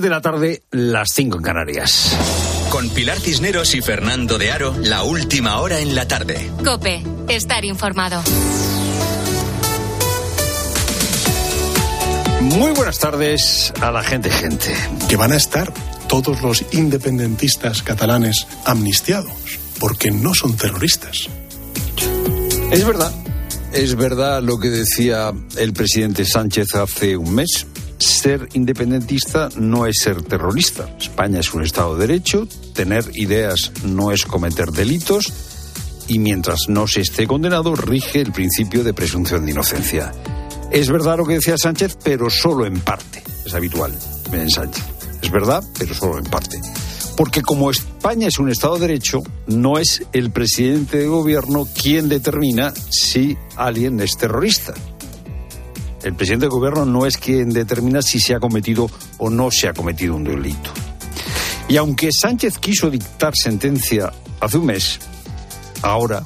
de la tarde, las 5 en Canarias. Con Pilar Cisneros y Fernando de Aro, la última hora en la tarde. Cope, estar informado. Muy buenas tardes a la gente, gente. Que van a estar todos los independentistas catalanes amnistiados, porque no son terroristas. Es verdad, es verdad lo que decía el presidente Sánchez hace un mes ser independentista no es ser terrorista. España es un Estado de Derecho, tener ideas no es cometer delitos y mientras no se esté condenado rige el principio de presunción de inocencia. Es verdad lo que decía Sánchez, pero solo en parte. Es habitual en Sánchez. Es verdad, pero solo en parte. Porque como España es un Estado de Derecho, no es el presidente de gobierno quien determina si alguien es terrorista el presidente del gobierno no es quien determina si se ha cometido o no se ha cometido un delito. Y aunque Sánchez quiso dictar sentencia hace un mes, ahora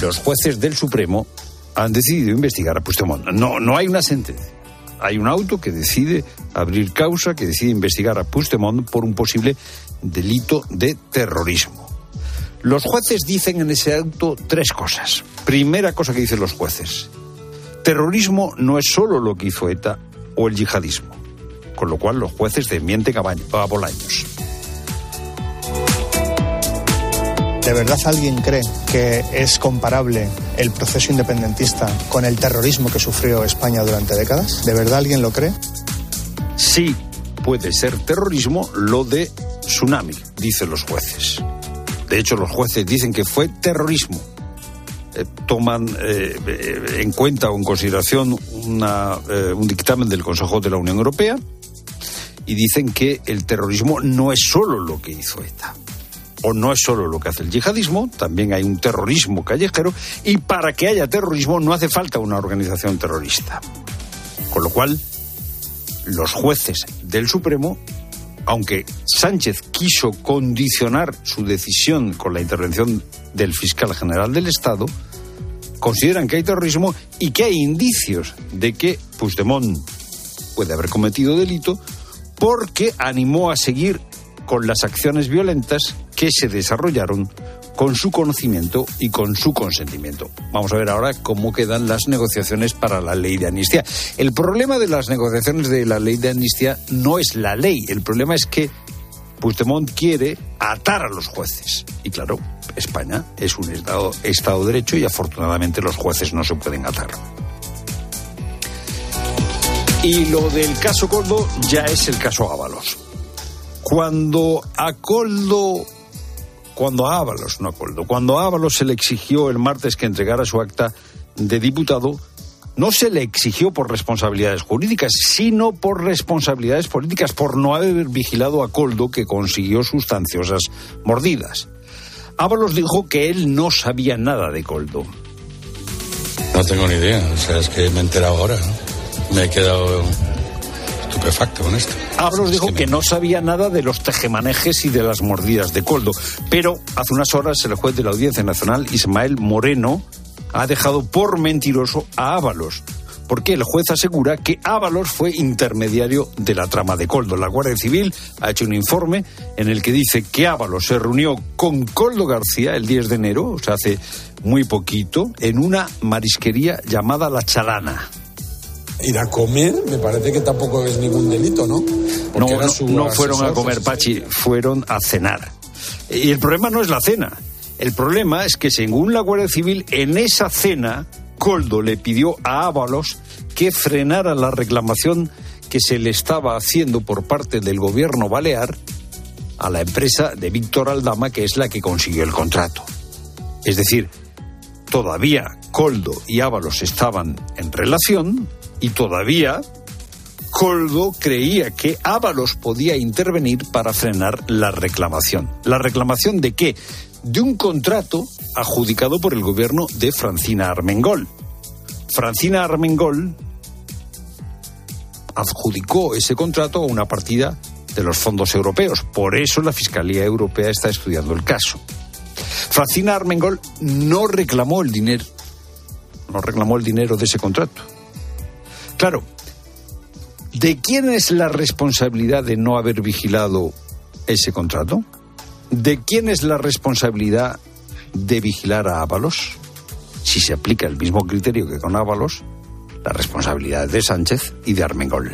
los jueces del Supremo han decidido investigar a Puigdemont. No, no hay una sentencia. Hay un auto que decide abrir causa, que decide investigar a Puigdemont por un posible delito de terrorismo. Los jueces dicen en ese auto tres cosas. Primera cosa que dicen los jueces. Terrorismo no es solo lo que hizo ETA o el yihadismo, con lo cual los jueces desmienten a Bolaños. ¿De verdad alguien cree que es comparable el proceso independentista con el terrorismo que sufrió España durante décadas? ¿De verdad alguien lo cree? Sí, puede ser terrorismo lo de tsunami, dicen los jueces. De hecho, los jueces dicen que fue terrorismo eh, toman eh, en cuenta o en consideración eh, un dictamen del Consejo de la Unión Europea y dicen que el terrorismo no es solo lo que hizo ETA o no es solo lo que hace el yihadismo, también hay un terrorismo callejero y para que haya terrorismo no hace falta una organización terrorista. Con lo cual, los jueces del Supremo aunque Sánchez quiso condicionar su decisión con la intervención del fiscal general del Estado, consideran que hay terrorismo y que hay indicios de que Puigdemont puede haber cometido delito porque animó a seguir con las acciones violentas que se desarrollaron con su conocimiento y con su consentimiento. Vamos a ver ahora cómo quedan las negociaciones para la ley de amnistía. El problema de las negociaciones de la ley de amnistía no es la ley, el problema es que Puigdemont quiere atar a los jueces. Y claro, España es un Estado, estado de Derecho y afortunadamente los jueces no se pueden atar. Y lo del caso Coldo ya es el caso Ábalos. Cuando a Coldo cuando Ábalos, no acuerdo, cuando Ábalos se le exigió el martes que entregara su acta de diputado, no se le exigió por responsabilidades jurídicas, sino por responsabilidades políticas, por no haber vigilado a Coldo que consiguió sustanciosas mordidas. Ábalos dijo que él no sabía nada de Coldo. No tengo ni idea, o sea, es que me he enterado ahora. Me he quedado estupefacto con esto. Ábalos dijo que, no sabía nada de los tejemanejes y de las mordidas de Coldo, pero hace unas horas el juez de la Audiencia Nacional, Ismael Moreno, ha dejado por mentiroso a Ábalos, porque el juez asegura que Ábalos fue intermediario de la trama de Coldo. La Guardia Civil ha hecho un informe en el que dice que Ábalos se reunió con Coldo García el 10 de enero, o sea, hace muy poquito, en una marisquería llamada La Chalana ir a comer me parece que tampoco es ningún delito, ¿no? no, no, fueron a comer, Pachi, fueron a cenar. Y el problema no es la cena. El problema es que, según la Guardia Civil, en esa cena, Coldo le pidió a Ábalos que frenara la reclamación que se le estaba haciendo por parte del gobierno balear a la empresa de Víctor Aldama, que es la que consiguió el contrato. Es decir, todavía Coldo y Ábalos estaban en relación, y todavía Coldo creía que Ábalos podía intervenir para frenar la reclamación. ¿La reclamación de qué? De un contrato adjudicado por el gobierno de Francina Armengol. Francina Armengol adjudicó ese contrato a una partida de los fondos europeos. Por eso la Fiscalía Europea está estudiando el caso. Francina Armengol no reclamó el dinero, no reclamó el dinero de ese contrato. Claro, ¿De quién es la responsabilidad de no haber vigilado ese contrato? ¿De quién es la responsabilidad de vigilar a Ábalos? Si se aplica el mismo criterio que con Ábalos, la responsabilidad es de Sánchez y de Armengol.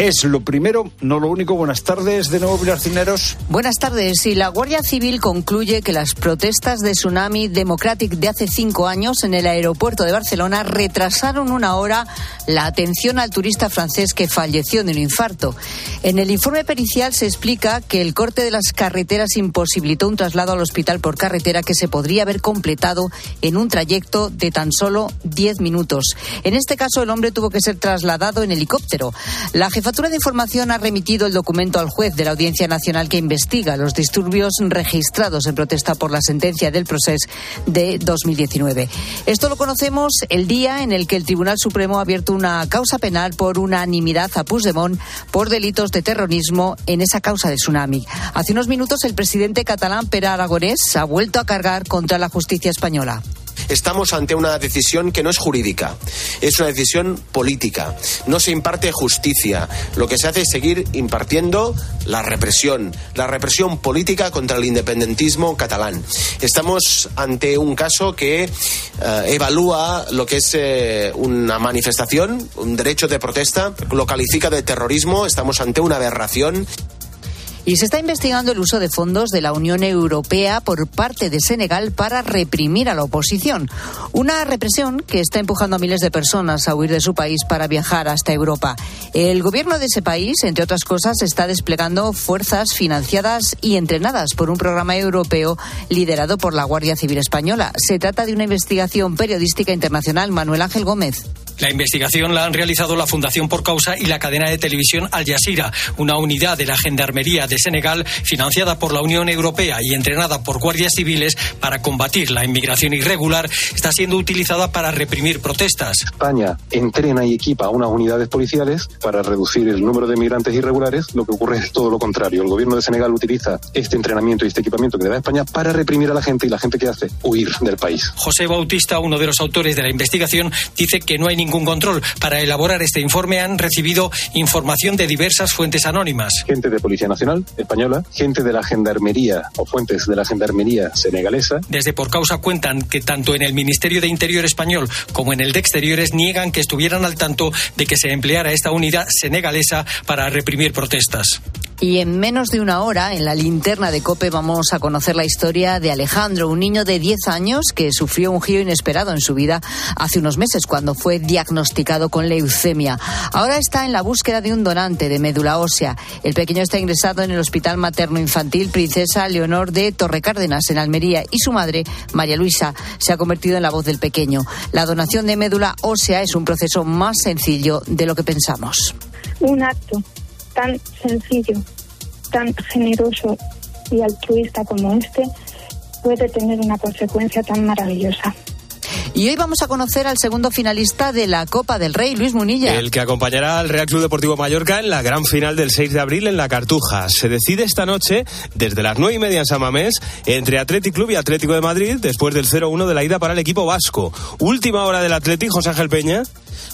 Es lo primero, no lo único. Buenas tardes de nuevo, Pilar Cineros. Buenas tardes. Y la Guardia Civil concluye que las protestas de Tsunami Democratic de hace cinco años en el aeropuerto de Barcelona retrasaron una hora la atención al turista francés que falleció de un infarto. En el informe pericial se explica que el corte de las carreteras imposibilitó un traslado al hospital por carretera que se podría haber completado en un trayecto de tan solo diez minutos. En este caso, el hombre tuvo que ser trasladado en helicóptero. La jefa Jefatura de Información ha remitido el documento al juez de la Audiencia Nacional que investiga los disturbios registrados en protesta por la sentencia del proceso de 2019. Esto lo conocemos el día en el que el Tribunal Supremo ha abierto una causa penal por unanimidad a Puigdemont por delitos de terrorismo en esa causa de tsunami. Hace unos minutos el presidente catalán Pere Aragonés ha vuelto a cargar contra la justicia española estamos ante una decisión que no es jurídica, es una decisión política. No se imparte justicia. Lo que se hace es seguir impartiendo la represión, la represión política contra el independentismo catalán. Estamos ante un caso que eh, evalúa lo que es eh, una manifestación, un derecho de protesta, lo califica de terrorismo, estamos ante una aberración. Y se está investigando el uso de fondos de la Unión Europea por parte de Senegal para reprimir a la oposición. Una represión que está empujando a miles de personas a huir de su país para viajar hasta Europa. El gobierno de ese país, entre otras cosas, está desplegando fuerzas financiadas y entrenadas por un programa europeo liderado por la Guardia Civil Española. Se trata de una investigación periodística internacional. Manuel Ángel Gómez. La investigación la han realizado la Fundación Por Causa y la cadena de televisión Al Jazeera, una unidad de la Gendarmería de Senegal financiada por la Unión Europea y entrenada por guardias civiles para combatir la inmigración irregular, está siendo utilizada para reprimir protestas. España entrena y equipa unas unidades policiales para reducir el número de migrantes irregulares. Lo que ocurre es todo lo contrario. El gobierno de Senegal utiliza este entrenamiento y este equipamiento que le da España para reprimir a la gente y la gente que hace huir del país. José Bautista, uno de los autores de la investigación, dice que no hay ningún ningún control. Para elaborar este informe han recibido información de diversas fuentes anónimas. Gente de Policía Nacional española, gente de la Gendarmería o fuentes de la Gendarmería senegalesa. Desde por causa cuentan que tanto en el Ministerio de Interior español como en el de Exteriores niegan que estuvieran al tanto de que se empleara esta unidad senegalesa para reprimir protestas. Y en menos de una hora, en la linterna de Cope, vamos a conocer la historia de Alejandro, un niño de 10 años que sufrió un giro inesperado en su vida hace unos meses cuando fue diagnosticado con leucemia. Ahora está en la búsqueda de un donante de médula ósea. El pequeño está ingresado en el Hospital Materno Infantil Princesa Leonor de Torrecárdenas, en Almería, y su madre, María Luisa, se ha convertido en la voz del pequeño. La donación de médula ósea es un proceso más sencillo de lo que pensamos. Un acto tan sencillo, tan generoso y altruista como este puede tener una consecuencia tan maravillosa. Y hoy vamos a conocer al segundo finalista de la Copa del Rey, Luis Munilla. El que acompañará al Real Club Deportivo Mallorca en la gran final del 6 de abril en la Cartuja. Se decide esta noche, desde las 9 y media en San Mamés, entre Atlético Club y Atlético de Madrid, después del 0-1 de la ida para el equipo vasco. Última hora del Atlético, José Ángel Peña.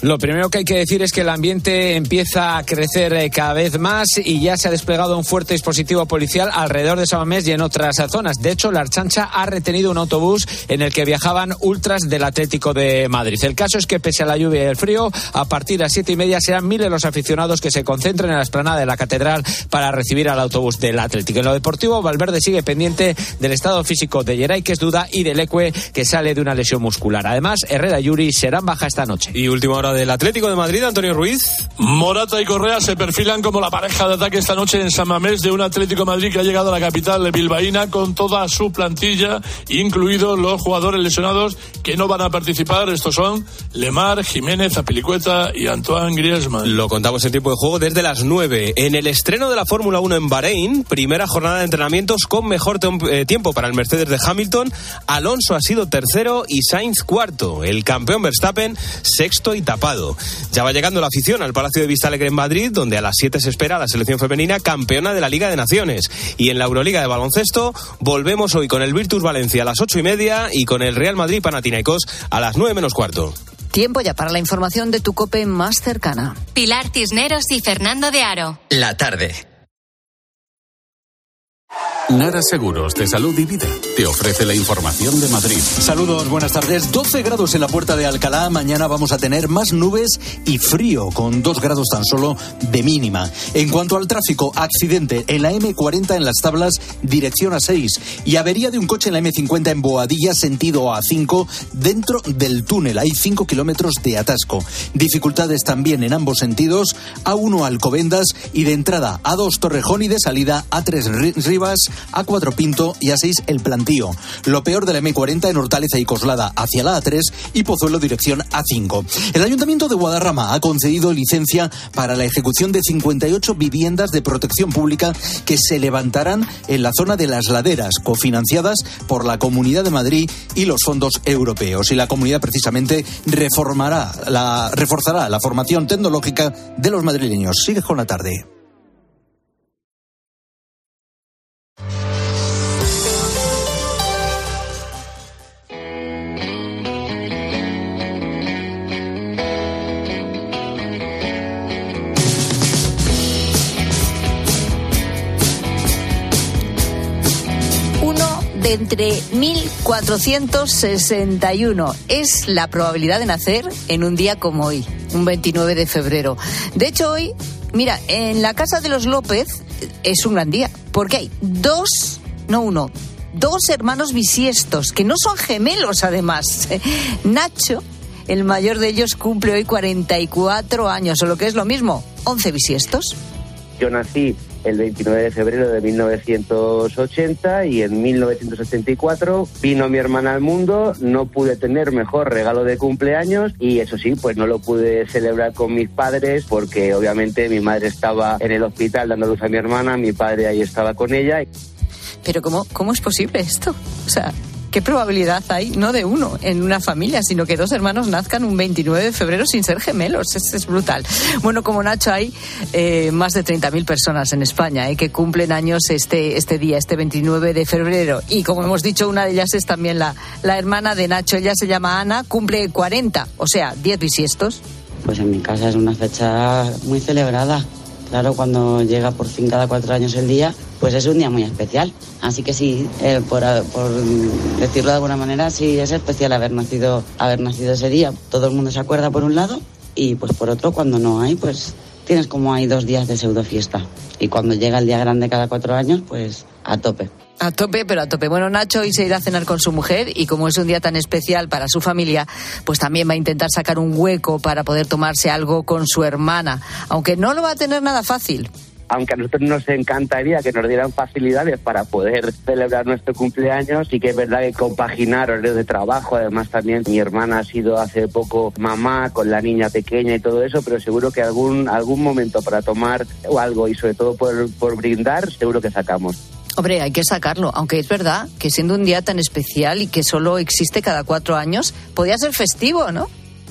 Lo primero que hay que decir es que el ambiente empieza a crecer eh, cada vez más y ya se ha desplegado un fuerte dispositivo policial alrededor de Samamés y en otras zonas. De hecho, la Archancha ha retenido un autobús en el que viajaban ultras del Atlético de Madrid. El caso es que, pese a la lluvia y el frío, a partir de las siete y media serán miles los aficionados que se concentren en la esplanada de la Catedral para recibir al autobús del Atlético. En lo deportivo, Valverde sigue pendiente del estado físico de Geray, que es duda, y del Ecue, que sale de una lesión muscular. Además, Herrera y Yuri serán baja esta noche. Y última hora del Atlético de Madrid, Antonio Ruiz. Morata y Correa se perfilan como la pareja de ataque esta noche en San Mamés de un Atlético de Madrid que ha llegado a la capital bilbaína con toda su plantilla, incluidos los jugadores lesionados que no van a participar. Estos son Lemar, Jiménez, Apilicueta y Antoine Griezmann. Lo contamos en tiempo de juego desde las 9. En el estreno de la Fórmula 1 en Bahrein, primera jornada de entrenamientos con mejor eh, tiempo para el Mercedes de Hamilton. Alonso ha sido tercero y Sainz cuarto. El campeón Verstappen sexto y tapado. Ya va llegando la afición al Palacio de Vista Alegre en Madrid, donde a las 7 se espera la selección femenina campeona de la Liga de Naciones. Y en la Euroliga de baloncesto volvemos hoy con el Virtus Valencia a las 8 y media y con el Real Madrid Panathinaikos a las 9 menos cuarto. Tiempo ya para la información de tu cope más cercana. Pilar Cisneros y Fernando de Aro. La tarde. Nara Seguros de Salud y Vida te ofrece la información de Madrid. Saludos, buenas tardes. 12 grados en la puerta de Alcalá. Mañana vamos a tener más nubes y frío, con 2 grados tan solo de mínima. En cuanto al tráfico, accidente en la M40 en las tablas, dirección a 6. Y avería de un coche en la M50 en Boadilla, sentido A5, dentro del túnel. Hay 5 kilómetros de atasco. Dificultades también en ambos sentidos. A1 Alcobendas y de entrada A2 Torrejón y de salida A3 Rivas a4 Pinto y A6 El Lo peor de la M40 en Hortaleza y Coslada hacia la A3 y Pozuelo dirección A5. El Ayuntamiento de Guadarrama ha concedido licencia para la ejecución de 58 viviendas de protección pública que se levantarán en la zona de las laderas, cofinanciadas por la Comunidad de Madrid y los fondos europeos. Y la comunidad precisamente reformará la, reforzará la formación tecnológica de los madrileños. Sigue con la tarde. De entre 1461 es la probabilidad de nacer en un día como hoy, un 29 de febrero. De hecho, hoy, mira, en la casa de los López es un gran día, porque hay dos, no uno, dos hermanos bisiestos, que no son gemelos además. Nacho, el mayor de ellos, cumple hoy 44 años, o lo que es lo mismo, 11 bisiestos. Yo nací el 29 de febrero de 1980 y en 1974 vino mi hermana al mundo, no pude tener mejor regalo de cumpleaños y eso sí, pues no lo pude celebrar con mis padres porque obviamente mi madre estaba en el hospital dando luz a mi hermana, mi padre ahí estaba con ella. Pero ¿cómo, cómo es posible esto? O sea, ¿qué probabilidad hay, no de uno en una familia, sino que dos hermanos nazcan un 29 de febrero sin ser gemelos? Es, brutal. Bueno, como Nacho, hay eh, más de 30.000 personas en España eh, que cumplen años este, este día, este 29 de febrero. Y como hemos dicho, una de ellas es también la, la hermana de Nacho. Ella se llama Ana, cumple 40, o sea, 10 bisiestos. Pues en mi casa es una fecha muy celebrada. Claro, cuando llega por fin cada cuatro años el día, pues es un día muy especial. Así que sí, eh, por, por, decirlo de alguna manera, sí es especial haber nacido, haber nacido ese día. Todo el mundo se acuerda por un lado y pues por otro, cuando no hay, pues tienes como hay dos días de pseudo fiesta. Y cuando llega el día grande cada cuatro años, pues a tope. A tope, pero a tope. Bueno, Nacho hoy se irá a cenar con su mujer y como es un día tan especial para su familia, pues también va a intentar sacar un hueco para poder tomarse algo con su hermana, aunque no lo va a tener nada fácil aunque a nosotros nos encantaría que nos dieran facilidades para poder celebrar nuestro cumpleaños, sí que es verdad que compaginar horarios de trabajo, además también mi hermana ha sido hace poco mamá con la niña pequeña y todo eso, pero seguro que algún, algún momento para tomar o algo y sobre todo por, por brindar, seguro que sacamos. Hombre, hay que sacarlo, aunque es verdad que siendo un día tan especial y que solo existe cada cuatro años, podía ser festivo, ¿no?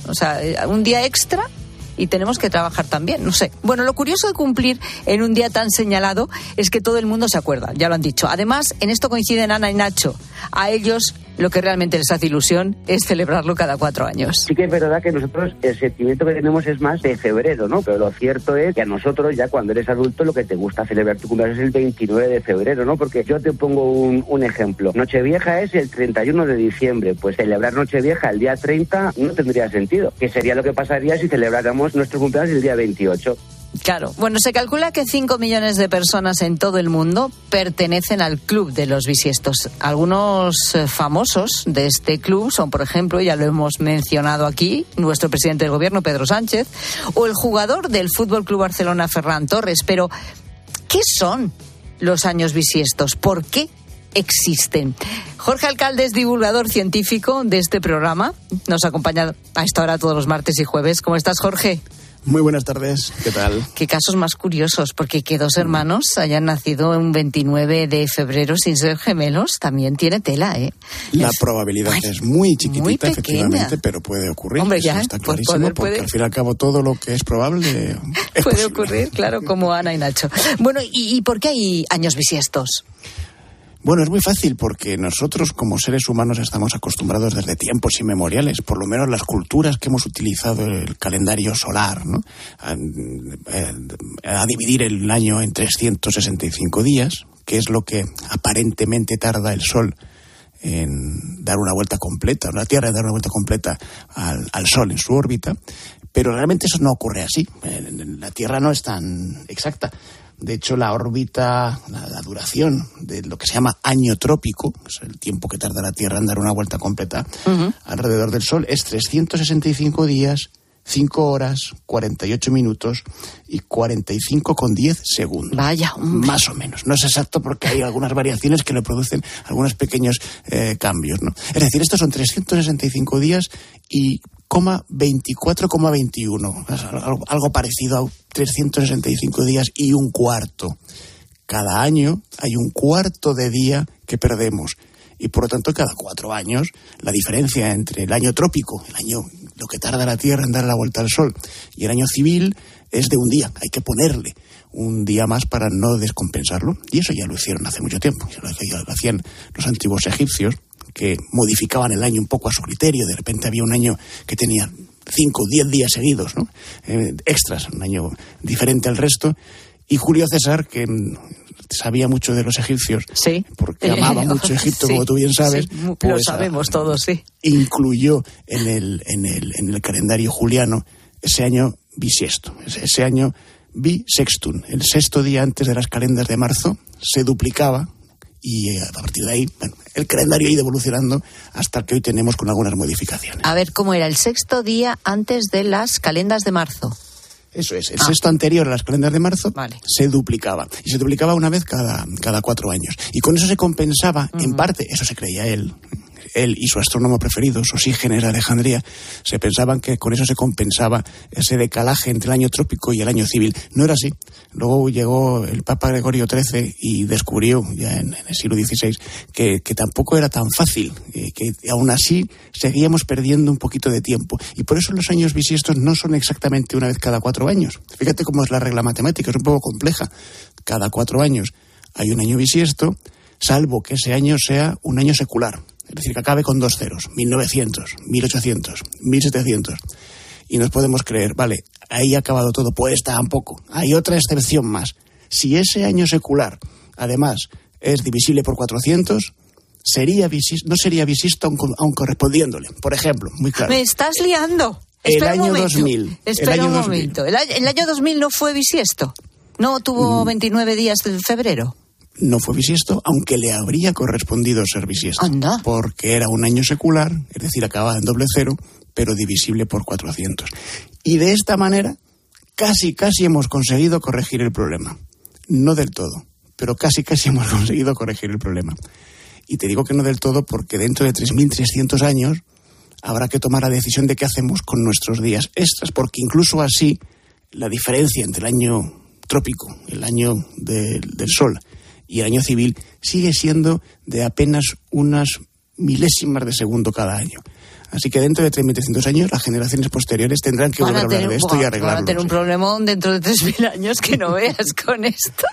O sea, un día extra y tenemos que trabajar también, no sé. Bueno, lo curioso de cumplir en un día tan señalado es que todo el mundo se acuerda, ya lo han dicho. Además, en esto coinciden Ana y Nacho. A ellos lo que realmente les hace ilusión es celebrarlo cada cuatro años. Sí que es verdad que nosotros el sentimiento que tenemos es más de febrero, ¿no? Pero lo cierto es que a nosotros ya cuando eres adulto lo que te gusta celebrar tu cumpleaños es el 29 de febrero, ¿no? Porque yo te pongo un, un ejemplo. Nochevieja es el 31 de diciembre. Pues celebrar Nochevieja el día 30 no tendría sentido. Que sería lo que pasaría si celebráramos nuestro cumpleaños el día 28. Claro. Bueno, se calcula que 5 millones de personas en todo el mundo pertenecen al club de los bisiestos. Algunos eh, famosos de este club son, por ejemplo, ya lo hemos mencionado aquí, nuestro presidente del gobierno, Pedro Sánchez, o el jugador del Fútbol Club Barcelona, Ferran Torres. Pero, ¿qué son los años bisiestos? ¿Por qué existen. Jorge Alcalde es divulgador científico de este programa. Nos acompaña a esta hora todos los martes y jueves. ¿Cómo estás, Jorge? Muy buenas tardes, ¿qué tal? Qué casos más curiosos, porque que dos hermanos hayan nacido un 29 de febrero sin ser gemelos también tiene tela, ¿eh? La es, probabilidad ay, es muy chiquitita, muy efectivamente, pero puede ocurrir. Hombre, ya, está clarísimo, porque puede... al fin y al cabo todo lo que es probable es puede posible. ocurrir, claro, como Ana y Nacho. Bueno, ¿y, ¿y por qué hay años bisiestos? Bueno, es muy fácil porque nosotros como seres humanos estamos acostumbrados desde tiempos inmemoriales, por lo menos las culturas que hemos utilizado el calendario solar, ¿no? a, eh, a dividir el año en 365 días, que es lo que aparentemente tarda el Sol en dar una vuelta completa, la Tierra en dar una vuelta completa al, al Sol en su órbita, pero realmente eso no ocurre así. La Tierra no es tan exacta. De hecho, la órbita, la, la, duración de lo que se llama año trópico, que es el tiempo que tarda la Tierra en dar una vuelta completa uh -huh. alrededor del Sol, es 365 días, 5 horas, 48 minutos y 45 con 10 segundos. Vaya, hombre. Más o menos. No es exacto porque hay algunas variaciones que le producen algunos pequeños eh, cambios. ¿no? Es decir, estos son 365 días y 24,21. Algo, parecido a 365 días y un cuarto. Cada año hay un cuarto de día que perdemos. Y por lo tanto, cada cuatro años, la diferencia entre el año trópico, el año, lo que tarda la Tierra en dar la vuelta al Sol, y el año civil es de un día. Hay que ponerle un día más para no descompensarlo. Y eso ya lo hicieron hace mucho tiempo. Ya lo hacían los antiguos egipcios, que modificaban el año un poco a su criterio. De repente había un año que tenía cinco o diez días seguidos, ¿no? Eh, extras, un año diferente al resto. Y Julio César, que sabía mucho de los egipcios, sí. porque amaba mucho Egipto, sí, como tú bien sabes. Sí, pues, lo sabemos todos, sí. Incluyó en el, en el, en el calendario juliano ese año bisiesto, ese, ese año bisextum, el sexto día antes de las calendas de marzo, se duplicaba y eh, a partir de ahí, bueno, el calendario ha ido evolucionando hasta que hoy tenemos con algunas modificaciones. A ver, ¿cómo era el sexto día antes de las calendas de marzo? Eso es, el ah. sexto anterior a las calendas de marzo vale. se duplicaba. Y se duplicaba una vez cada, cada cuatro años. Y con eso se compensaba, uh -huh. en parte, eso se creía él, él y su astrónomo preferido, Sosígenes de Alejandría, se pensaban que con eso se compensaba ese decalaje entre el año trópico y el año civil. No era así. Luego llegó el Papa Gregorio XIII y descubrió, ya en, el siglo XVI, que, que, tampoco era tan fácil, eh, que aún así seguíamos perdiendo un poquito de tiempo. Y por eso los años bisiestos no son exactamente una vez cada cuatro años. Fíjate cómo es la regla matemática, es un poco compleja. Cada cuatro años hay un año bisiesto, salvo que ese año sea un año secular es decir, que acabe con dos ceros, 1900, 1800, 1700. Y nos podemos creer, vale, ahí ha acabado todo. Pues tampoco. Hay otra excepción más. Si ese año secular, además, es divisible por 400, sería bisisto, no sería bisisto aun, aun, correspondiéndole. Por ejemplo, muy claro. Me estás liando. El Espera año un momento. 2000. Espera el año un 2000. momento. El año, el año 2000 no fue bisiesto. No tuvo Mm. 29 días de febrero. No fue bisiesto, aunque le habría correspondido ser bisiesto. Anda. Porque era un año secular, es decir, acababa en doble cero, pero divisible por 400. Y de esta manera, casi, casi hemos conseguido corregir el problema. No del todo, pero casi, casi hemos conseguido corregir el problema. Y te digo que no del todo porque dentro de 3.300 años habrá que tomar la decisión de qué hacemos con nuestros días extras, porque incluso así la diferencia entre el año trópico, el año de, del Sol, y el año civil sigue siendo de apenas unas milésimas de segundo cada año. Así que dentro de 3.300 años las generaciones posteriores tendrán que volver a hablar de esto y van a arreglarlo. tener un problemón dentro de 3.000 años que no veas con esto.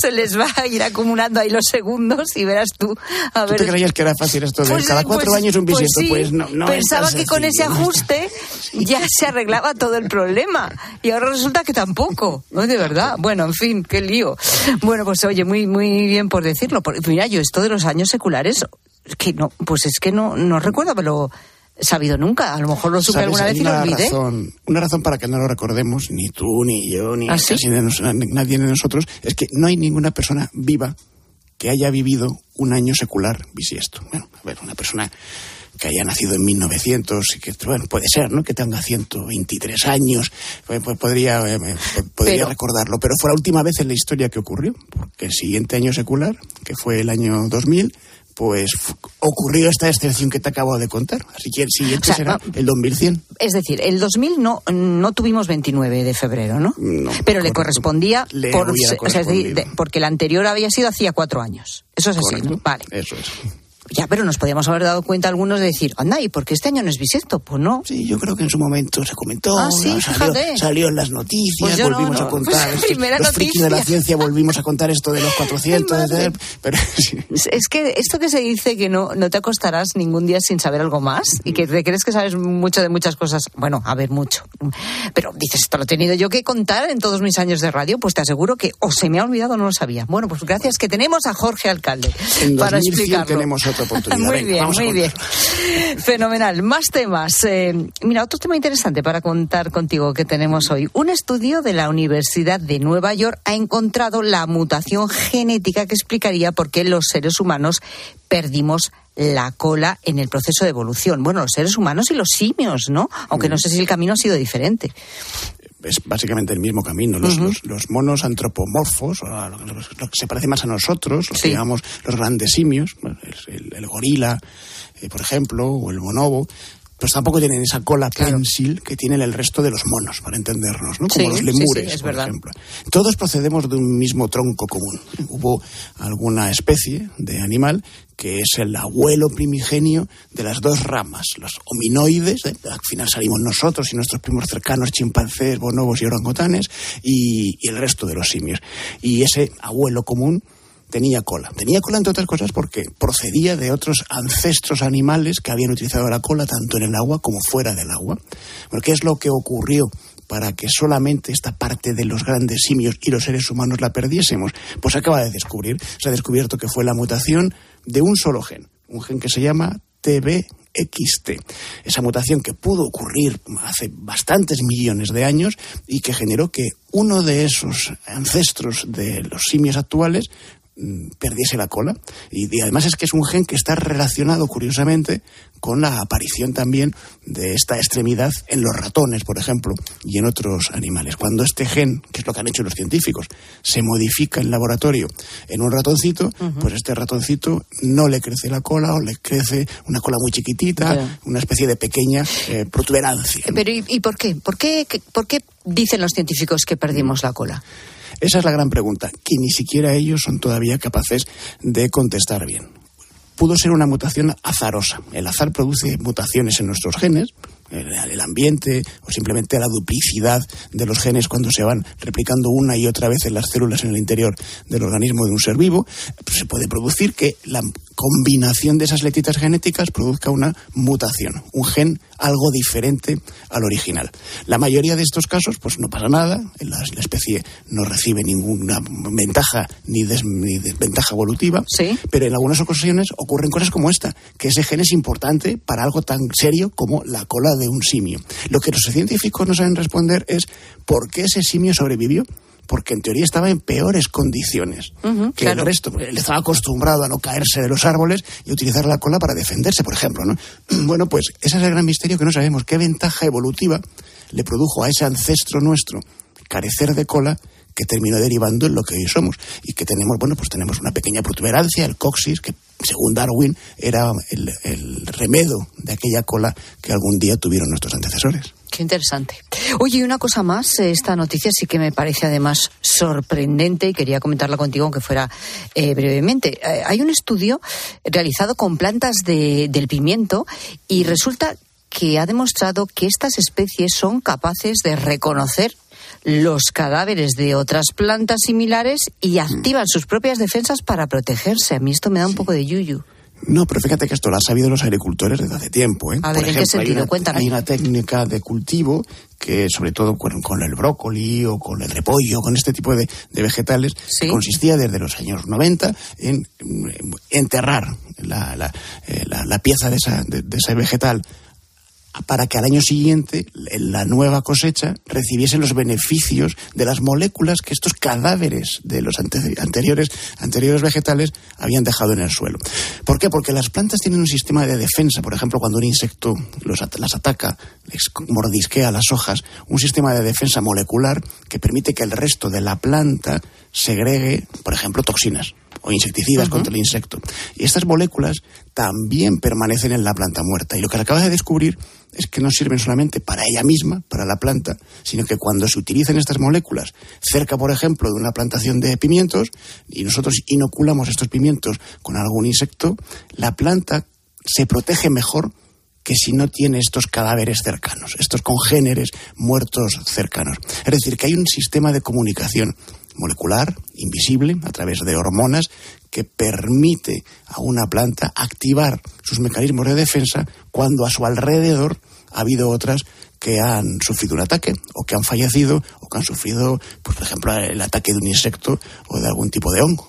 Se les va a ir acumulando ahí los segundos y verás tú. A ¿Tú ver, te creías que era fácil esto de Pues, cada cuatro pues- años un pues bisiesto? sí, Pues, no, no Pensaba que con ese sencillo, no ajuste ya se arreglaba todo el problema. Y ahora resulta que tampoco. No, de verdad. Bueno, en fin, qué lío. Bueno, pues oye, muy, muy bien por decirlo. Mira, yo esto de los años seculares, que no, pues es que no, no recuerdo haberlo sabido nunca. A lo mejor lo supe alguna vez y lo olvidé. Razón, una razón para que no lo recordemos, ni tú, ni yo, ni ¿Ah, sí? de nos- nadie de nosotros, es que no hay ninguna persona viva que haya vivido un año secular bisiesto. Bueno, a ver, una persona que haya nacido en 1900 y que, bueno, puede ser, ¿no? Que tenga 123 años, pues, pues podría, eh, eh, podría Pero- recordarlo. Pero fue la última vez en la historia que ocurrió, porque el siguiente año secular, que fue el año 2000, pues ocurrió esta excepción que te acabo de contar. Así que el siguiente O sea, será el 2100. Es decir, el 2000 no, no tuvimos 29 de febrero, ¿no? No, Pero le correspondía Le por, o sea, de- porque el anterior había sido hacía cuatro años. Eso es así. ¿no? Vale. Eso es. Ya, pero nos podíamos haber dado cuenta algunos de decir, anda, ¿y por qué este año no es bisiesto? Pues no. Sí, yo creo que en su momento se comentó, Ah, sí, ¿no? salió, en las noticias, Pues no, volvimos no. a contar. Pues primera los frikis de la noticia. ciencia volvimos a contar esto de los 400. Ay, madre. de- pero sí. Es- que esto que se dice que no, no te acostarás ningún día sin saber algo más y que te crees que sabes mucho de muchas cosas. Bueno, a ver, mucho. Pero dices, esto lo he tenido yo que contar en todos mis años de radio, pues te aseguro que o se me ha olvidado o no lo sabía. Bueno, pues gracias que tenemos a Jorge Alcalde En para 2100 explicarlo. tenemos oportunidad. muy Venga, bien, muy bien. Fenomenal. Más temas. Eh, mira, otro tema interesante para contar contigo que tenemos hoy. Un estudio de la Universidad de Nueva York ha encontrado la mutación genética que explicaría por qué los seres humanos perdimos la cola en el proceso de evolución. Bueno, los seres humanos y los simios, ¿no? Aunque no sé si el camino ha sido diferente. Es básicamente el mismo camino. Los, los- los monos antropomorfos, o lo, lo- lo que se parece más a nosotros, los que llamamos los grandes simios, el gorila, eh, por ejemplo, o el bonobo, pues tampoco tienen esa cola pensil que tienen el resto de los monos, para entendernos, ¿no? Como Sí, los lemures, sí, por verdad. ejemplo. Todos procedemos de un mismo tronco común. Hubo alguna especie de animal que es el abuelo primigenio de las dos ramas, los hominoides, ¿eh? al final salimos nosotros y nuestros primos cercanos, chimpancés, bonobos y orangutanes, y, y el resto de los simios. Y ese abuelo común tenía cola. Tenía cola, entre otras cosas, porque procedía de otros ancestros animales que habían utilizado la cola tanto en el agua como fuera del agua. Bueno, ¿qué es lo que ocurrió para que solamente esta parte de los grandes simios y los seres humanos la perdiésemos? Pues se acaba de descubrir. Se ha descubierto que fue la mutación de un solo gen, un gen que se llama TBXT. Esa mutación que pudo ocurrir hace bastantes millones de años y que generó que uno de esos ancestros de los simios actuales perdiese la cola. Y, y además es que es un gen que está relacionado, curiosamente, con la aparición también de esta extremidad en los ratones, por ejemplo, y en otros animales. Cuando este gen, que es lo que han hecho los científicos, se modifica en laboratorio en un ratoncito, pues este ratoncito no le crece la cola o le crece una cola muy chiquitita, una especie de pequeña eh, protuberancia. Pero ¿y, y por qué? ¿Por qué, qué- ¿Por qué dicen los científicos que perdimos la cola? Esa es la gran pregunta, que ni siquiera ellos son todavía capaces de contestar bien. Pudo ser una mutación azarosa. El azar produce mutaciones en nuestros genes, el, el ambiente o simplemente la duplicidad de los genes cuando se van replicando una y otra vez en las células en el interior del organismo de un ser vivo. Pues se puede producir que la combinación de esas letitas genéticas produzca una mutación, un gen algo diferente al original. La mayoría de estos casos, pues no pasa nada, la, la especie no recibe ninguna ventaja ni, des- ni desventaja evolutiva, pero en algunas ocasiones ocurren cosas como esta, que ese gen es importante para algo tan serio como la cola de un simio. Lo que los científicos no saben responder es por qué ese simio sobrevivió. Porque en teoría estaba en peores condiciones que claro. el resto. Él estaba acostumbrado a no caerse de los árboles y utilizar la cola para defenderse, por ejemplo. ¿no? Bueno, pues ese es el gran misterio que no sabemos. ¿Qué ventaja evolutiva le produjo a ese ancestro nuestro carecer de cola que terminó derivando en lo que hoy somos? Y que tenemos, bueno, pues tenemos una pequeña protuberancia, el coxis, que según Darwin era el, el remedo de aquella cola que algún día tuvieron nuestros antecesores. Qué interesante. Oye, y una cosa más, eh, esta noticia sí que me parece además sorprendente y quería comentarla contigo, aunque fuera eh, brevemente. Eh, hay un estudio realizado con plantas de- del pimiento y resulta que ha demostrado que estas especies son capaces de reconocer los cadáveres de otras plantas similares y activan sus propias defensas para protegerse. A mí esto me da un poco de yuyu. No, pero fíjate que esto lo han sabido los agricultores desde hace tiempo. ¿eh? A Por ver, ¿en qué sentido? Hay una, Cuéntame. hay una técnica de cultivo que, sobre todo con, con el brócoli o con el repollo, con este tipo de, de vegetales, que consistía desde los años 90 en mm, enterrar la, la, eh, la- la pieza de, esa, de- de ese vegetal para que al año siguiente en la nueva cosecha recibiese los beneficios de las moléculas que estos cadáveres de los ante- anteriores, vegetales habían dejado en el suelo. ¿Por qué? Porque las plantas tienen un sistema de defensa, por ejemplo, cuando un insecto las ataca, les mordisquea las hojas, un sistema de defensa molecular que permite que el resto de la planta segregue, por ejemplo, toxinas o insecticidas contra el insecto. Y estas moléculas también permanecen en la planta muerta. Y lo que se acaba de descubrir es que no sirven solamente para ella misma, para la planta, sino que cuando se utilizan estas moléculas cerca, por ejemplo, de una plantación de pimientos, y nosotros inoculamos estos pimientos con algún insecto, la planta se protege mejor que si no tiene estos cadáveres cercanos, estos congéneres muertos cercanos. Es decir, que hay un sistema de comunicación molecular, invisible, a través de hormonas, que permite a una planta activar sus mecanismos de defensa cuando a su alrededor ha habido otras que han sufrido un ataque o que han fallecido o que han sufrido, pues, por ejemplo, el ataque de un insecto o de algún tipo de hongo.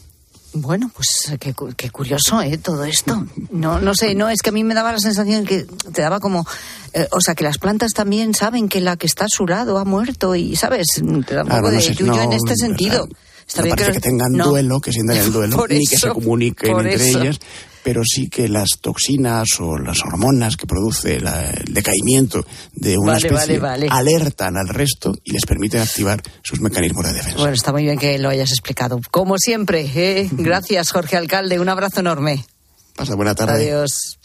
Bueno, pues qué, qué curioso, ¿eh? Todo esto. No, no sé, no, es que a mí me daba la sensación que te daba como, eh, o sea, que las plantas también saben que la que está a su lado ha muerto y, ¿sabes? Te da un Claro, poco no de sé, yuyo no, en este sentido. Está no bien parece que, tengan duelo, que sientan el duelo, ni que se comuniquen entre eso. ellas, pero sí que las toxinas o las hormonas que produce la- el decaimiento de una Vale, especie vale, vale. alertan al resto y les permiten activar sus mecanismos de defensa. Bueno, está muy bien que lo hayas explicado. Como siempre, ¿eh? Gracias, Jorge Alcalde. Un abrazo enorme. Pasa buena tarde. Adiós.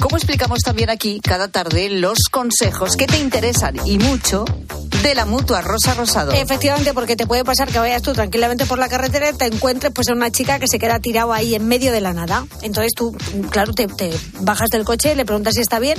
Como explicamos también aquí cada tarde los consejos que te interesan y mucho de la mutua Rosa Rosado. Efectivamente, porque te puede pasar que vayas tú tranquilamente por la carretera y te encuentres pues a una chica que se queda tirado ahí en medio de la nada. Entonces tú, claro, te, bajas del coche, le preguntas si está bien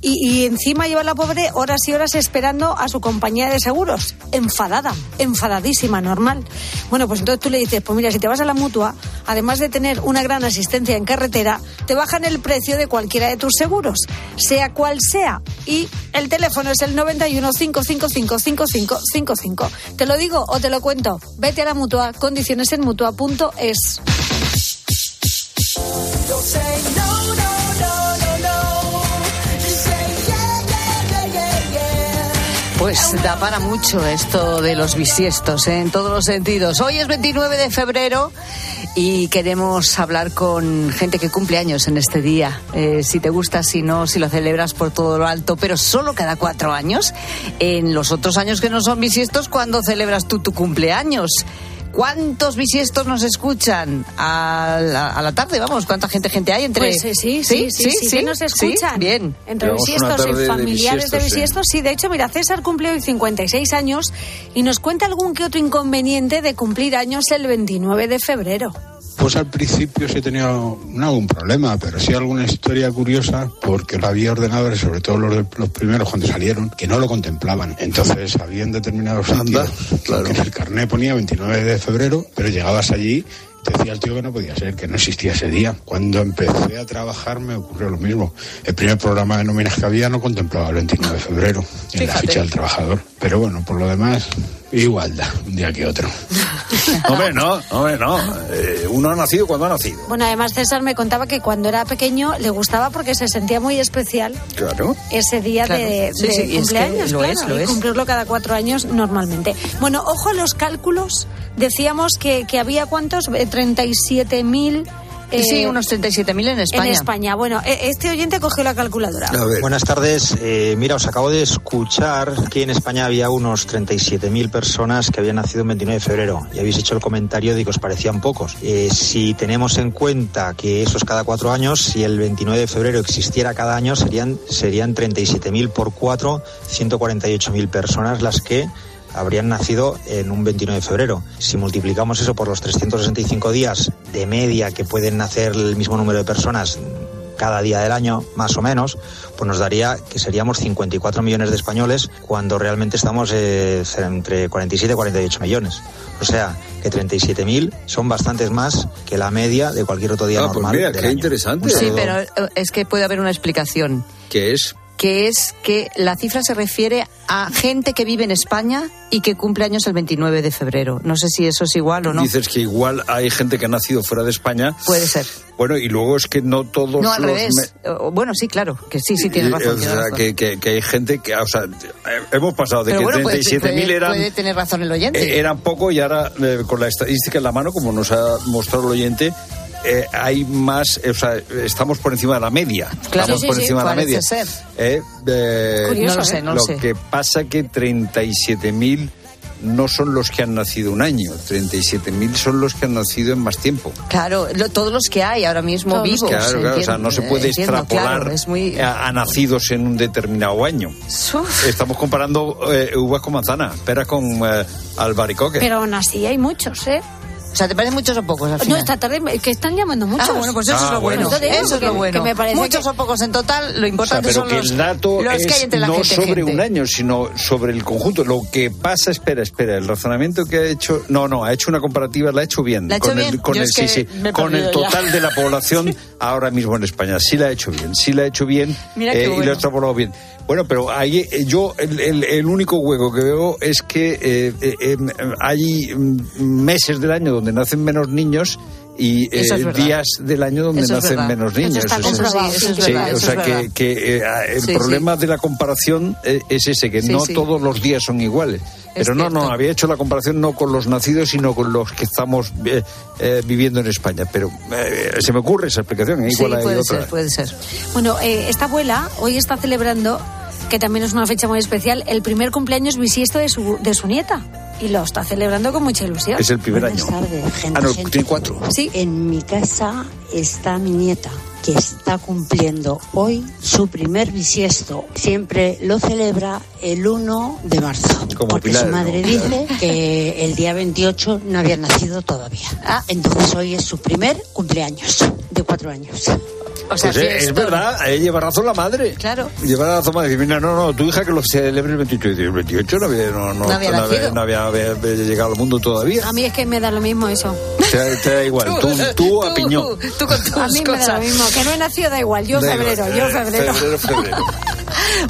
y, y encima lleva la pobre horas y horas esperando a su compañía de seguros. Enfadada, enfadadísima, normal. Bueno, pues entonces tú le dices, pues mira, si te vas a la mutua, además de tener una gran asistencia en carretera, te bajan el precio de cualquiera de tus seguros, sea cual sea. Y el teléfono es el 91 555 5555. ¿Te lo digo o te lo cuento? Vete a la mutua, condiciones en mutua.es. Pues da para mucho esto de los bisiestos, ¿eh? en todos los sentidos. Hoy es 29 de febrero y queremos hablar con gente que cumple años en este día. Eh, si te gusta, si no, si lo celebras por todo lo alto, pero solo cada cuatro años. En los otros años que no son bisiestos, ¿cuándo celebras tú tu cumpleaños? ¿Cuántos bisiestos nos escuchan a la, a la tarde? Vamos, ¿cuánta gente gente hay entre? Pues sí, sí, sí, sí, sí, que nos escuchan. bien. Entre bisiestos y de familiares de bisiestos, sí. bisiestos, sí. De hecho, mira, César cumple hoy 56 años y nos cuenta algún que otro inconveniente de cumplir años el 29 de febrero. Pues al principio sí he tenido no algún problema, pero sí alguna historia curiosa, porque había ordenadores, sobre todo los, de- los primeros cuando salieron, que no lo contemplaban. Entonces había en determinados sitios que en el carnet ponía 29 de febrero, pero llegabas allí te decía el tío que no podía ser, que no existía ese día. Cuando empecé a trabajar me ocurrió lo mismo. El primer programa de nóminas que había no contemplaba el 29 de febrero en la ficha del trabajador. Pero bueno, por lo demás, igualdad, un día que otro. Hombre, no, hombre, no. Eh, uno ha nacido cuando ha nacido. Bueno, además César me contaba que cuando era pequeño le gustaba porque se sentía muy especial Claro. ese día Claro. de, Sí, de sí, y es que cumpleaños, lo claro, es, lo y es. cumplirlo cada cuatro años normalmente. Bueno, ojo a los cálculos. Decíamos que, que había cuántos, Eh, 37.000... eh, Sí, unos 37.000 en España. En España. Bueno, e- este oyente cogió la calculadora. Buenas tardes. Eh, mira, os acabo de escuchar que en España había unos 37.000 personas que habían nacido el 29 de febrero y habéis hecho el comentario de que os parecían pocos. Eh, si tenemos en cuenta que eso es cada cuatro años, si el 29 de febrero existiera cada año, serían, serían 37.000 por cuatro, 148.000 personas las que habrían nacido en un 29 de febrero. Si multiplicamos eso por los 365 días de media que pueden nacer el mismo número de personas cada día del año, más o menos, pues nos daría que seríamos 54 millones de españoles cuando realmente estamos eh, entre 47 y 48 millones. O sea, que 37.000 son bastantes más que la media de cualquier otro día Ah, pues normal. mira, del qué año. interesante. Sí, pero eh, es que puede haber una explicación. ¿Qué es? Que es que la cifra se refiere a gente que vive en España y que cumple años el 29 de febrero. No sé si eso es igual o no. Dices que igual hay gente que ha nacido fuera de España. Puede ser. Bueno, y luego es que no todos No, al los... revés. me- O- Bueno, sí, claro, que sí, sí, tienes y- razón. o sea, razón. que, que- que hay gente que... O sea, eh, hemos pasado de Pero que bueno, puede- 37.000 puede- eran... Puede tener razón el oyente. Eh, eran poco y ahora eh, con la estadística en la mano, como nos ha mostrado el oyente, eh, hay más, eh, o sea, estamos por encima de la media. Claro, estamos sí, por sí, encima de la parece media. ser. Eh, eh, Curioso, No lo sé, no lo sé. que pasa que 37.000 no son los que han nacido un año, 37.000 son los que han nacido en más tiempo. Claro, lo- todos los que hay ahora mismo Todos. vivos. Claro, claro, o sea, entiendo, no se puede entiendo, extrapolar claro, es muy... a, a nacidos en un determinado año. Estamos comparando eh, uvas con manzanas, peras con eh, albaricoque. Pero aún así hay muchos, ¿eh? O sea, ¿te parecen muchos o pocos al No, final? esta tarde me- que están llamando muchos. Ah, bueno, pues eso Ah, es lo bueno. bueno. Eso es que- lo bueno. que me parece Muchos que- o pocos en total, lo O sea, importante pero son que los, el dato los que hay es entre la no gente. sobre gente. un año, sino sobre el conjunto. Lo que pasa, espera, espera, el razonamiento que ha hecho, no, no, ha hecho una comparativa, la ha hecho bien. ¿La ha hecho con bien? el, con Yo el, es sí, que con el ya. total de la población ahora mismo en España. Sí la ha hecho bien, sí la ha hecho bien Mira qué eh, y lo ha extrapolado bien. Bueno, pero ahí eh, yo el, el- el único hueco que veo es que eh, eh, eh, hay mm, meses del año donde nacen menos niños y eh, es días del año donde es nacen verdad. menos niños. Eso comprobado, sí, Sí, o sea que, eh, el Sí, problema de la comparación eh, es ese, que no todos los días son iguales. Pero no, no, había hecho la comparación no con los nacidos, sino con los que estamos viviendo en España. Pero eh, se me ocurre esa explicación, igual hay puede otra. ser, puede ser. Bueno, eh, esta abuela hoy está celebrando, que también es una fecha muy especial, el primer cumpleaños bisiesto de su, de su nieta. Y lo está celebrando con mucha ilusión. Es el primer Buenas año. tardes, gente Ah, no, gente. tiene cuatro. Sí. En mi casa está mi nieta, que está cumpliendo hoy su primer bisiesto. Siempre lo celebra el 1 de marzo. Como porque Pilar, su madre ¿no? dice que el día 28 no había nacido todavía. Ah, entonces hoy es su primer cumpleaños de cuatro años. O sea, Pues, eh, es verdad, eh, lleva razón la madre. Claro. Lleva razón la madre. Dice, mira, no, no, tu hija que lo celebre el 28. Y el 28 no había, no, no, No había nacido. no había- había- había llegado al mundo todavía. A mí es que me da lo mismo eso. Te, te da igual, tú, tú a piñón. Tú con tus A mí me da lo mismo. Que no he nacido da igual. Yo Da igual. febrero, yo Eh, febrero. febrero, febrero.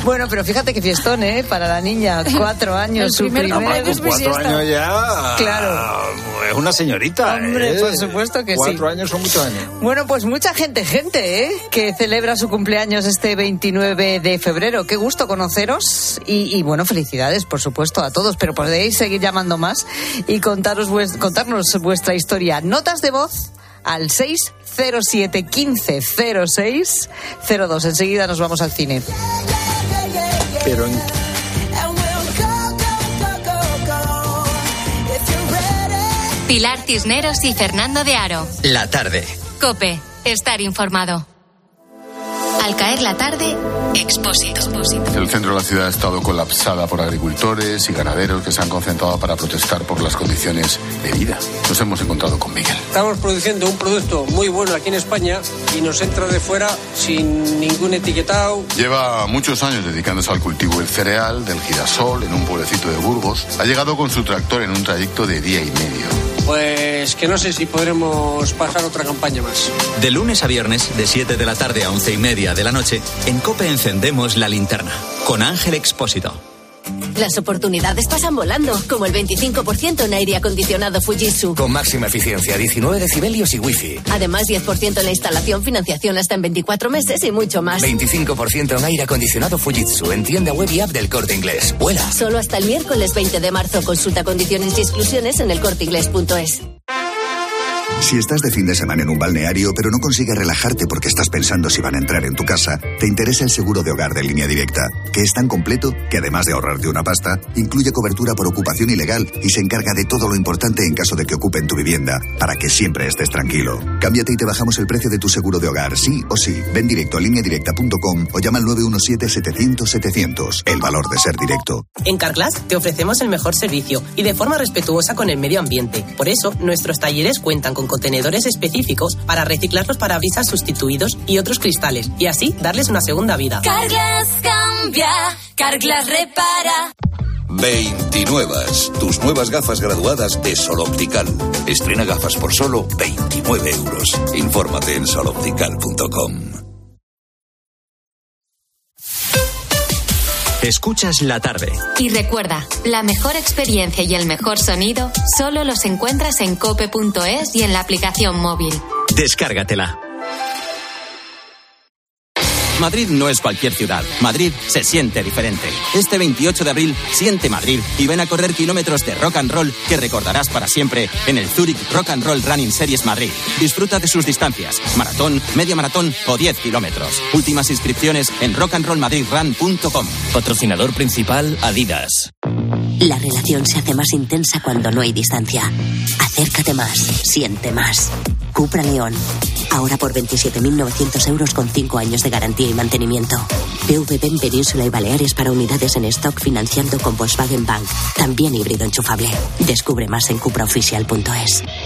Bueno, pero fíjate que fiestón, ¿eh? Para la niña, cuatro años, El su primer Con cuatro años ya. Claro. Es una señorita. Hombre, ¿eh? por supuesto que sí. Cuatro años son muchos años. Bueno, pues mucha gente, gente, ¿eh? Que celebra su cumpleaños este 29 de febrero. Qué gusto conoceros y, y, bueno, felicidades, por supuesto, a todos. Pero podéis seguir llamando más y contaros vues- contarnos vuestra historia. Notas de voz al 607 15 06 02. Enseguida nos vamos al cine. Pero en, Pilar Cisneros y Fernando de Aro. La tarde. Cope, estar informado. Al caer la tarde, Expósito. El centro de la ciudad ha estado colapsada por agricultores y ganaderos que se han concentrado para protestar por las condiciones de vida. Nos hemos encontrado con Miguel. Estamos produciendo un producto muy bueno aquí en España y nos entra de fuera sin ningún etiquetado. Lleva muchos años dedicándose al cultivo del cereal, del girasol, en un pueblecito de Burgos. Ha llegado con su tractor en un trayecto de día y medio. Pues que no sé si podremos pasar otra campaña más. De lunes a viernes, de 7 de la tarde a 11 y media de la noche, en Cope encendemos la linterna. Con Ángel Expósito. Las oportunidades pasan volando, como el 25% en aire acondicionado Fujitsu. Con máxima eficiencia, 19 decibelios y wifi. Además, 10% en la instalación, financiación hasta en 24 meses y mucho más. 25% en aire acondicionado Fujitsu en tienda web y app del Corte Inglés. ¡Vuela! Solo hasta el miércoles 20 de marzo. Consulta condiciones y exclusiones en elcorteingles.es. Si estás de fin de semana en un balneario pero no consigues relajarte porque estás pensando si van a entrar en tu casa, te interesa el seguro de hogar de línea directa, que es tan completo que además de ahorrarte una pasta, incluye cobertura por ocupación ilegal y se encarga de todo lo importante en caso de que ocupen tu vivienda, para que siempre estés tranquilo. Cámbiate y te bajamos el precio de tu seguro de hogar, sí o sí. Ven directo a lineadirecta.com o llama al 917-700-700. El valor de ser directo. En Carglass te ofrecemos el mejor servicio y de forma respetuosa con el medio ambiente. Por eso, nuestros talleres cuentan con contenedores específicos para reciclar los parabrisas sustituidos y otros cristales y así darles una segunda vida. Carglass cambia, Carglass repara. 29. Tus nuevas gafas graduadas de Sol Optical. Estrena gafas por solo 29 euros. Infórmate en soloptical.com. Escuchas la tarde. Y recuerda, la mejor experiencia y el mejor sonido solo los encuentras en cope.es y en la aplicación móvil. Descárgatela. Madrid no es cualquier ciudad. Madrid se siente diferente. Este 28 de abril, siente Madrid y ven a correr kilómetros de rock and roll que recordarás para siempre en el Zurich Rock and Roll Running Series Madrid. Disfruta de sus distancias, maratón, media maratón o 10 kilómetros. Últimas inscripciones en rockandrollmadridrun.com. Patrocinador principal Adidas. La relación se hace más intensa cuando no hay distancia. Acércate más, siente más. Cupra León. Ahora por 27.900 euros con 5 años de garantía y mantenimiento. PVP en Península y Baleares para unidades en stock financiando con Volkswagen Bank. También híbrido enchufable. Descubre más en cupraoficial.es.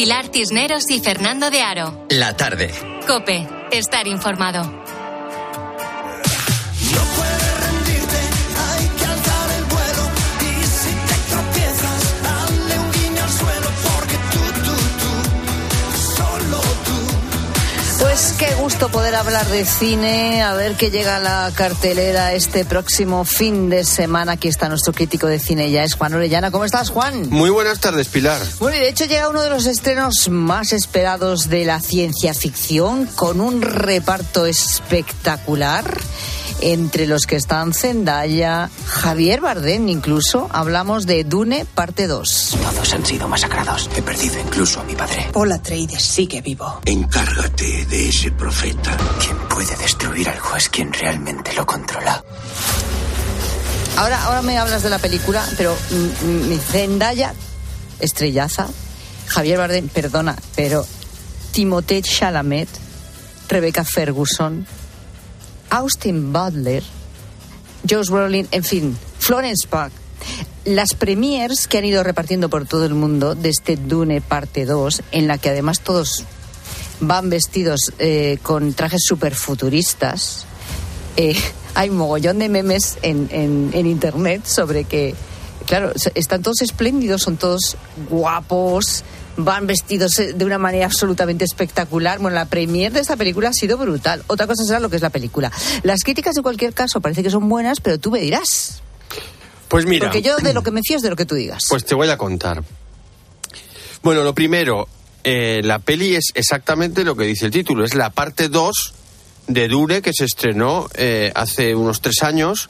Pilar Cisneros y Fernando de Aro. La tarde. Cope, estar informado. Pues qué gusto poder hablar de cine, a ver qué llega a la cartelera este próximo fin de semana. Aquí está nuestro crítico de cine, ya es Juan Orellana. ¿Cómo estás, Juan? Muy buenas tardes, Pilar. Bueno, y de hecho llega uno de los estrenos más esperados de la ciencia ficción, con un reparto espectacular. Entre los que están Zendaya, Javier Bardem incluso, hablamos de Dune parte 2. Todos han sido masacrados. He perdido incluso a mi padre. Paul Atreides sigue vivo. Encárgate de ese profeta. ¿Quién puede destruir algo es quien realmente lo controla. Ahora, ahora me hablas de la película, pero mm, mm, Zendaya, estrellaza, Javier Bardem, perdona, pero Timothée Chalamet, Rebecca Ferguson, Austin Butler, Josh Brolin, en fin, Florence Pugh. Las premiers que han ido repartiendo por todo el mundo de este Dune parte 2, en la que además todos van vestidos eh, con trajes super futuristas. Eh, hay mogollón de memes en, en- en internet sobre que, claro, están todos espléndidos, son todos guapos, van vestidos eh, de una manera absolutamente espectacular. Bueno, la premier de esta película ha sido brutal. Otra cosa será lo que es la película. Las críticas, en cualquier caso, parece que son buenas, pero tú me dirás. Pues mira, Porque yo de lo que me fío es de lo que tú digas. pues te voy a contar. Bueno, lo primero, eh, la peli es exactamente lo que dice el título. Es la parte 2 de Dure que se estrenó eh, hace unos tres años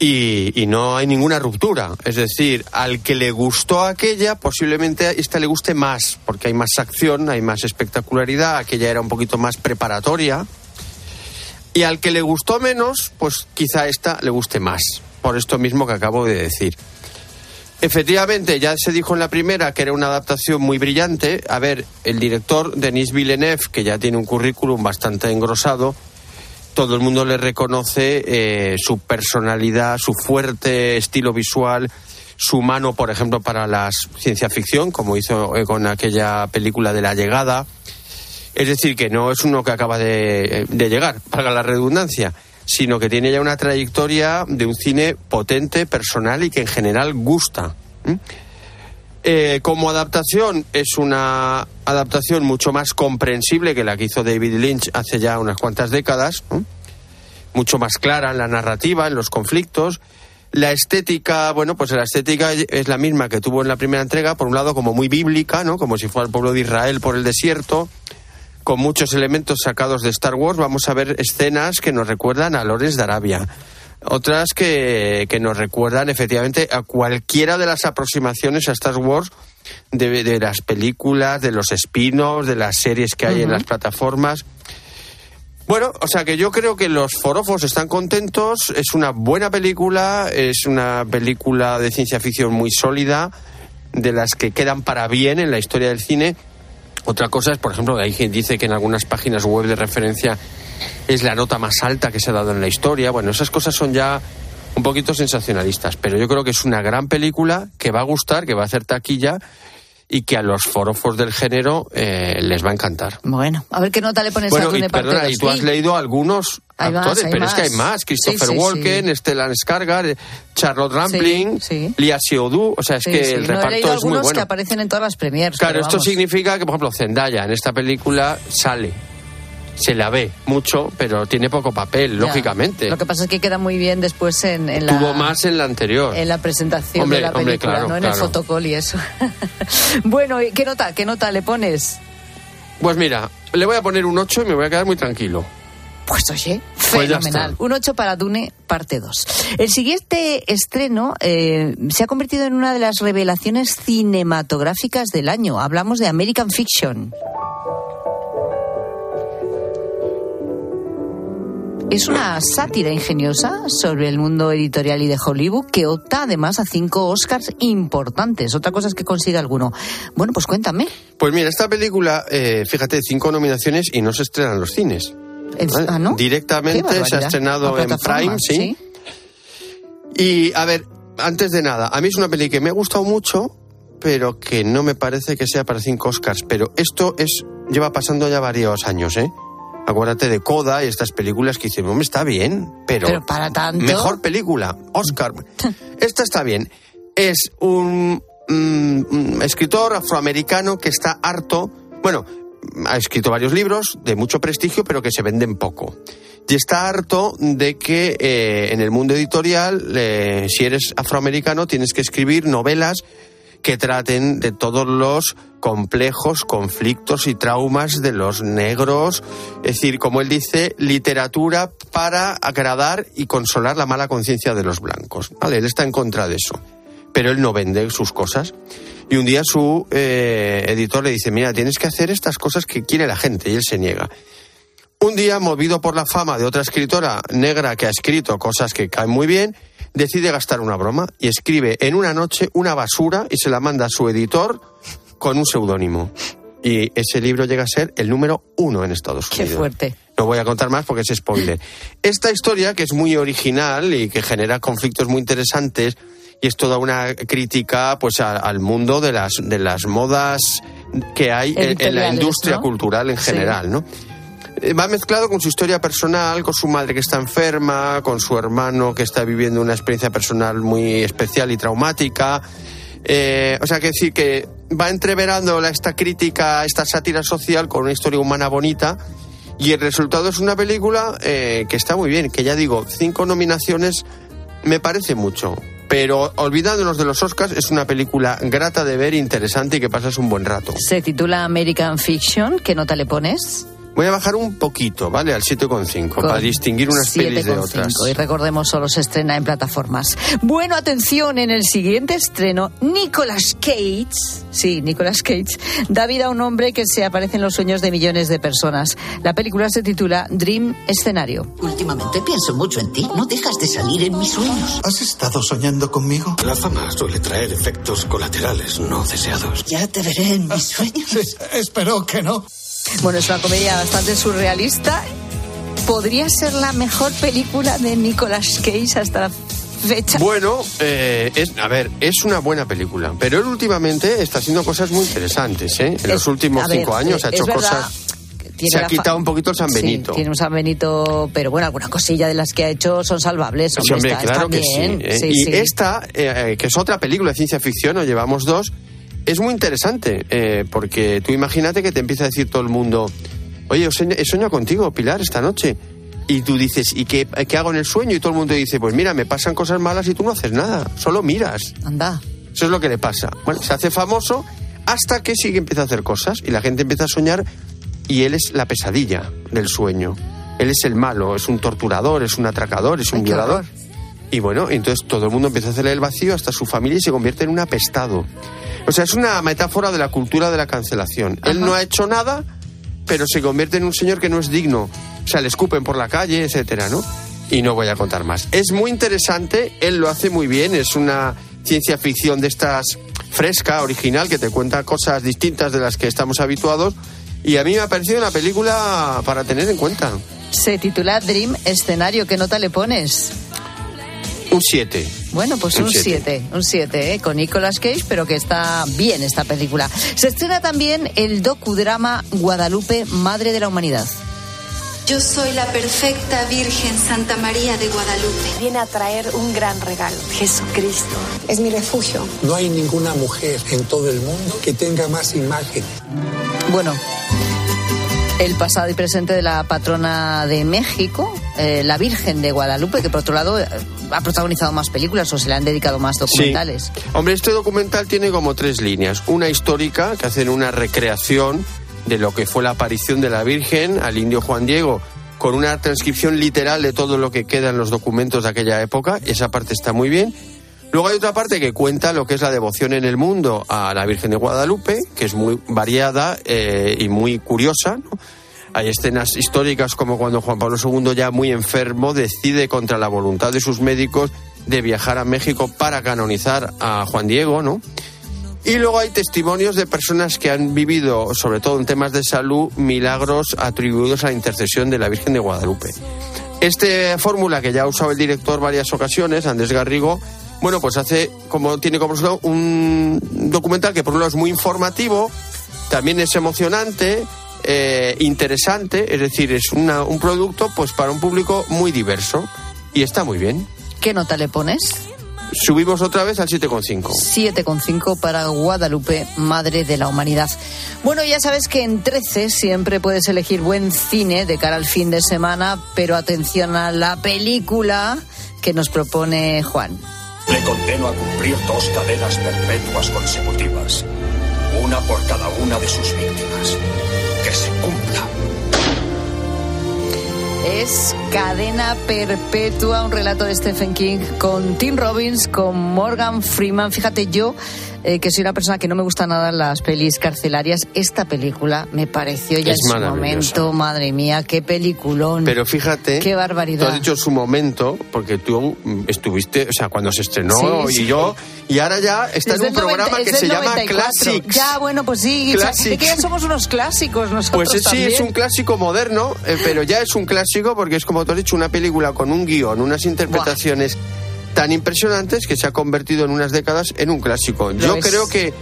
y, y no hay ninguna ruptura. Es decir, al que le gustó aquella, posiblemente esta le guste más, porque hay más acción, hay más espectacularidad, aquella era un poquito más preparatoria. Y al que le gustó menos, pues quizá esta le guste más, por esto mismo que acabo de decir. Efectivamente, ya se dijo en la primera que era una adaptación muy brillante. A ver, el director Denis Villeneuve, que ya tiene un currículum bastante engrosado, todo el mundo le reconoce eh, su personalidad, su fuerte estilo visual, su mano, por ejemplo, para la ciencia ficción, como hizo con aquella película de La Llegada. Es decir, que no es uno que acaba de, llegar, para la redundancia, sino que tiene ya una trayectoria de un cine potente, personal y que en general gusta. Eh, como adaptación es una adaptación mucho más comprensible que la que hizo David Lynch hace ya unas cuantas décadas, mucho más clara en la narrativa, en los conflictos. La estética, bueno, pues la estética es la misma que tuvo en la primera entrega, por un lado como muy bíblica, ¿no? Como si fuera el pueblo de Israel por el desierto, con muchos elementos sacados de Star Wars. Vamos a ver escenas que nos recuerdan a Lores de Arabia. Otras que, que nos recuerdan efectivamente a cualquiera de las aproximaciones a Star Wars de, de las películas, de los spin-offs, de las series que hay en las plataformas. Bueno, o sea que yo creo que los forofos están contentos, es una buena película, es una película de ciencia ficción muy sólida, de las que quedan para bien en la historia del cine. Otra cosa es, por ejemplo, hay quien dice que en algunas páginas web de referencia es la nota más alta que se ha dado en la historia. Bueno, esas cosas son ya un poquito sensacionalistas, pero yo creo que es una gran película que va a gustar, que va a hacer taquilla y que a los forofos del género eh, les va a encantar. Bueno, a ver qué nota le pones a Bueno, y Dune parte perdona, y tú has leído algunos Hay actores, pero es que hay más. Christopher Sí, sí, Walken, Stellan Skarsgård, Charlotte Rampling, Lia Seydoux, o sea, es que el No, he reparto leído es muy algunos que bueno. aparecen en todas las premiers. Claro, esto significa que, por ejemplo, Zendaya en esta película sale. Se la ve mucho, pero tiene poco papel, Ya. lógicamente. Lo que pasa es que queda muy bien después en, en la... Tuvo más en la anterior. En la presentación Hombre, de la hombre, película, claro, ¿no? En el claro. fotocall y eso. bueno, ¿y ¿qué nota? ¿Qué nota le pones? Pues mira, le voy a poner un 8 y me voy a quedar muy tranquilo. Pues oye, Pues fenomenal. está. Un 8 para Dune, parte 2. El siguiente estreno eh, se ha convertido en una de las revelaciones cinematográficas del año. Hablamos de American Fiction. Es una sátira ingeniosa sobre el mundo editorial y de Hollywood que opta además a cinco Oscars importantes. Otra cosa es que consiga alguno. Bueno, pues cuéntame. Pues mira, esta película, eh, fíjate, cinco nominaciones y no se estrena en los cines. ¿Vale? ah, ¿no? Directamente se ha estrenado en Prime, ¿sí? Y a ver, antes de nada, a mí es una peli que me ha gustado mucho, pero que no me parece que sea para cinco Oscars. Pero esto es lleva pasando ya varios años, ¿eh? Acuérdate de Coda y estas películas que dicen, hombre, está bien, pero, Pero para tanto. mejor película, Oscar. Esta está bien. Es un, mm, un escritor afroamericano que está harto, bueno, ha escrito varios libros de mucho prestigio, pero que se venden poco. Y está harto de que eh, en el mundo editorial, eh, si eres afroamericano, tienes que escribir novelas que traten de todos los complejos, conflictos y traumas de los negros. Es decir, como él dice, literatura para agradar y consolar la mala conciencia de los blancos. ¿Vale? Él está en contra de eso. Pero él no vende sus cosas. Y un día su eh, editor le dice, mira, tienes que hacer estas cosas que quiere la gente. Y él se niega. Un día, movido por la fama de otra escritora negra que ha escrito cosas que caen muy bien, decide gastar una broma y escribe en una noche una basura y se la manda a su editor con un seudónimo. Y ese libro llega a ser el número uno en Estados Qué Unidos. fuerte. No voy a contar más porque es spoiler. Esta historia, que es muy original y que genera conflictos muy interesantes, y es toda una crítica pues a- al mundo de las, de las modas que hay en- en, la industria ¿no? cultural en Sí. general, ¿no? Eh, Va mezclado con su historia personal, con su madre que está enferma, con su hermano que está viviendo una experiencia personal muy especial y traumática. Eh, o sea, que decir que va entreverando esta crítica, esta sátira social con una historia humana bonita. Y el resultado es una película eh, que está muy bien, que ya digo, cinco nominaciones me parece mucho. Pero olvidándonos de los Oscars, es una película grata de ver, interesante y que pasas un buen rato. Se titula American Fiction. ¿Qué nota le pones? Voy a bajar un poquito, ¿vale? Al 7,5 para distinguir unas pelis de 7,5. otras. Y recordemos, solo se estrena en plataformas. Bueno, atención, en el siguiente estreno, Nicolas Cage, sí, Nicolas Cage, da vida a un hombre que se aparece en los sueños de millones de personas. La película se titula Dream Escenario. Últimamente pienso mucho en ti. No dejas de salir en mis sueños. ¿Has estado soñando conmigo? La fama suele traer efectos colaterales no deseados. Ya te veré en mis sueños. espero que no. Bueno, es una comedia bastante surrealista. Podría ser la mejor película de Nicolas Cage hasta la fecha. Bueno, eh, es, a ver, es una buena película, pero él últimamente está haciendo cosas muy interesantes, ¿eh? En los últimos a ver, cinco años eh, ha hecho es verdad cosas... Se ha quitado un poquito el San Sí, Benito. tiene un San Benito, pero bueno, alguna cosilla de las que ha hecho son salvables. Sí, Hombre, hombre, está- claro está que sí, bien. ¿eh? Sí, y sí. esta, eh, que es otra película de ciencia ficción, o llevamos dos, es muy interesante, eh, porque tú imagínate que te empieza a decir todo el mundo, oye, he soñado, contigo, Pilar, esta noche. Y tú dices, ¿y qué, qué hago en el sueño? Y todo el mundo dice, pues mira, me pasan cosas malas y tú no haces nada, solo miras. Anda. Eso es lo que le pasa. Bueno, se hace famoso hasta que sí que empieza a hacer cosas y la gente empieza a soñar y él es la pesadilla del sueño. Él es el malo, es un torturador, es un atracador, es un Ay, violador. Y bueno, entonces todo el mundo empieza a hacerle el vacío hasta su familia y se convierte en un apestado. O sea, es una metáfora de la cultura de la cancelación. Él no ha hecho nada, pero se convierte en un señor que no es digno o sea, le escupen por la calle, etcétera, ¿no? Y no voy a contar más. Es muy interesante, él lo hace muy bien, es una ciencia ficción de estas fresca, original, que te cuenta cosas distintas de las que estamos habituados. Y a mí me ha parecido una película para tener en cuenta. Se titula Dream Escenario. ¿Qué nota le pones? Un 7. Bueno, pues Un un siete. 7, un 7, ¿eh? con Nicolas Cage, pero que está bien esta película. Se estrena también el docudrama Guadalupe, Madre de la Humanidad. Yo soy la perfecta Virgen Santa María de Guadalupe. Viene a traer un gran regalo, Jesucristo. Es mi refugio. No hay ninguna mujer en todo el mundo que tenga más imágenes. Bueno, el pasado y presente de la patrona de México, eh, la Virgen de Guadalupe, que por otro lado eh, ha protagonizado más películas o se le han dedicado más documentales. Hombre, este documental tiene como tres líneas. Una histórica, que hacen una recreación de lo que fue la aparición de la Virgen al indio Juan Diego, con una transcripción literal de todo lo que queda en los documentos de aquella época. Esa parte está muy bien. Luego hay otra parte que cuenta lo que es la devoción en el mundo a la Virgen de Guadalupe, que es muy variada eh, y muy curiosa. ¿no? Hay escenas históricas como cuando Juan Pablo II, ya muy enfermo, decide contra la voluntad de sus médicos de viajar a México para canonizar a Juan Diego, ¿no? Y luego hay testimonios de personas que han vivido, sobre todo en temas de salud, milagros atribuidos a la intercesión de la Virgen de Guadalupe. Esta fórmula que ya ha usado el director varias ocasiones, Andrés Garrigo, bueno, pues hace como tiene como resultado un documental que por un lado es muy informativo, también es emocionante, eh, interesante, es decir, es una- un producto pues para un público muy diverso y está muy bien. ¿Qué nota le pones? Subimos otra vez al 7,5. 7,5 para Guadalupe, Madre de la Humanidad. Bueno, ya sabes que en 13 siempre puedes elegir buen cine de cara al fin de semana, pero atención a la película que nos propone Juan. Le condeno a cumplir dos cadenas perpetuas consecutivas, una por cada una de sus víctimas. Que se cumpla. Es Cadena Perpetua, un relato de Stephen King con Tim Robbins, con Morgan Freeman. Fíjate, yo eh, que soy una persona que no me gusta nada las pelis carcelarias, esta película me pareció ya Es en su momento, madre mía, qué peliculón. Pero fíjate, Qué barbaridad. tú has dicho su momento, porque tú estuviste, o sea, cuando se estrenó Sí, y sí. yo, y ahora ya está Es en un programa 90 que es se del llama 94. Classics. Ya, bueno, pues sí, Classics. es que ya somos unos clásicos nosotros Pues sí, también. es un clásico moderno, eh, pero ya es un clásico porque es como tú has dicho, una película con un guion, unas interpretaciones tan impresionantes que se ha convertido en unas décadas en un clásico. Yo es. creo que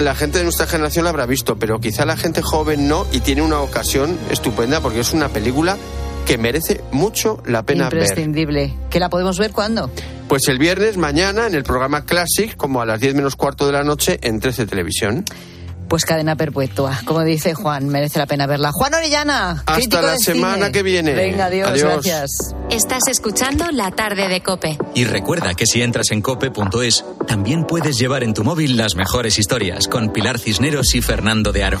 la gente de nuestra generación la habrá visto, pero quizá la gente joven no y tiene una ocasión estupenda porque es una película que merece mucho la pena ver. Imprescindible. ¿Que la podemos ver cuándo? Pues el viernes, mañana, en el programa Classic, como a las 10 menos cuarto de la noche, en 13 Televisión. Pues cadena perpetua. Como dice Juan, merece la pena verla. Juan Orellana, Hasta crítico la de semana cine. que viene. Venga, adiós, Adiós. gracias. Estás escuchando La tarde de Cope. Y recuerda que si entras en cope.es, también puedes llevar en tu móvil las mejores historias con Pilar Cisneros y Fernando de Aro.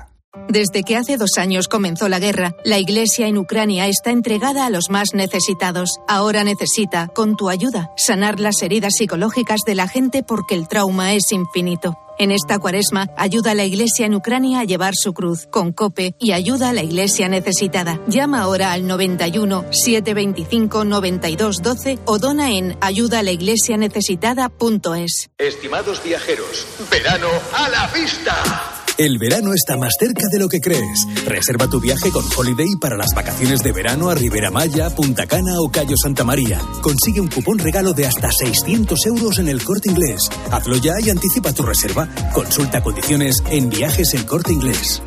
Desde que hace dos años comenzó la guerra, la Iglesia en Ucrania está entregada a los más necesitados. Ahora necesita, con tu ayuda, sanar las heridas psicológicas de la gente porque el trauma es infinito. En esta cuaresma, ayuda a la Iglesia en Ucrania a llevar su cruz con COPE y ayuda a la Iglesia necesitada. Llama ahora al 91 725 92 12 o dona en ayudaalaiglesianecesitada.es. Estimados viajeros, verano a la vista. El verano está más cerca de lo que crees. Reserva tu viaje con Holiday para las vacaciones de verano a Ribera Maya, Punta Cana o Cayo Santa María. Consigue un cupón regalo de hasta 600 euros en el corte inglés. Hazlo ya y anticipa tu reserva. Consulta condiciones en viajes el corte inglés.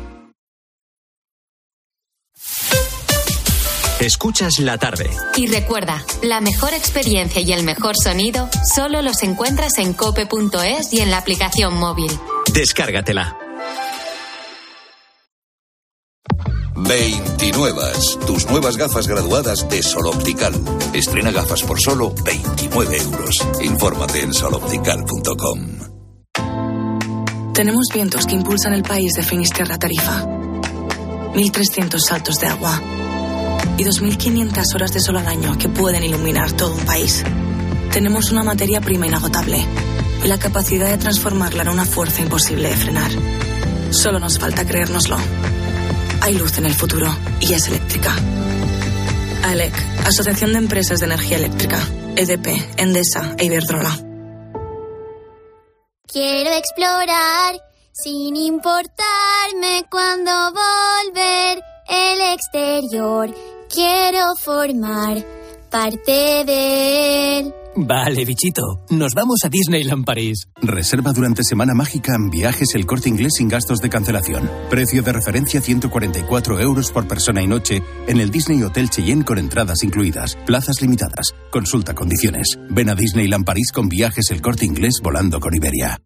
Escuchas la tarde. Y recuerda, la mejor experiencia y el mejor sonido solo los encuentras en cope.es y en la aplicación móvil. Descárgatela. 29. Tus nuevas gafas graduadas de Sol Optical. Estrena gafas por solo 29 euros. Infórmate en soloptical.com. Tenemos vientos que impulsan el país de Finisterra Tarifa. 1.300 saltos de agua. Y 2.500 horas de sol al año que pueden iluminar todo un país. Tenemos una materia prima inagotable. Y la capacidad de transformarla en una fuerza imposible de frenar. Solo nos falta creérnoslo. Hay luz en el futuro y es eléctrica. ALEC, Asociación de Empresas de Energía Eléctrica. EDP, Endesa e Iberdrola. Quiero explorar sin importarme cuando volver el exterior. Quiero formar parte de él. Vale, bichito. Nos vamos a Disneyland París. Reserva durante Semana Mágica en viajes el corte inglés sin gastos de cancelación. Precio de referencia 144 euros por persona y noche en el Disney Hotel Cheyenne con entradas incluidas. Plazas limitadas. Consulta condiciones. Ven a Disneyland París con viajes el corte inglés volando con Iberia.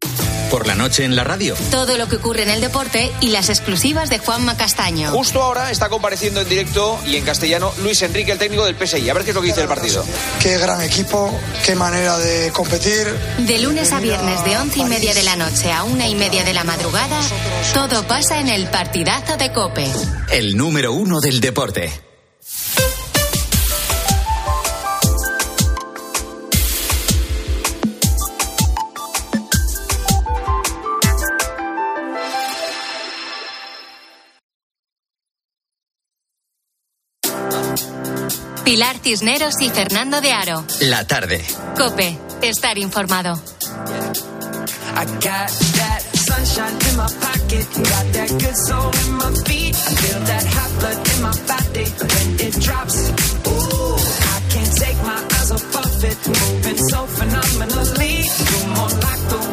Por la noche en la radio. Todo lo que ocurre en el deporte y las exclusivas de Juanma Castaño. Justo ahora está compareciendo en directo y en castellano Luis Enrique, el técnico del PSI. A ver qué es lo que dice el partido. Qué gran equipo, qué manera de competir. De lunes a viernes de once y media de la noche a una y media de la madrugada, todo pasa en el partidazo de Cope. El número uno del deporte.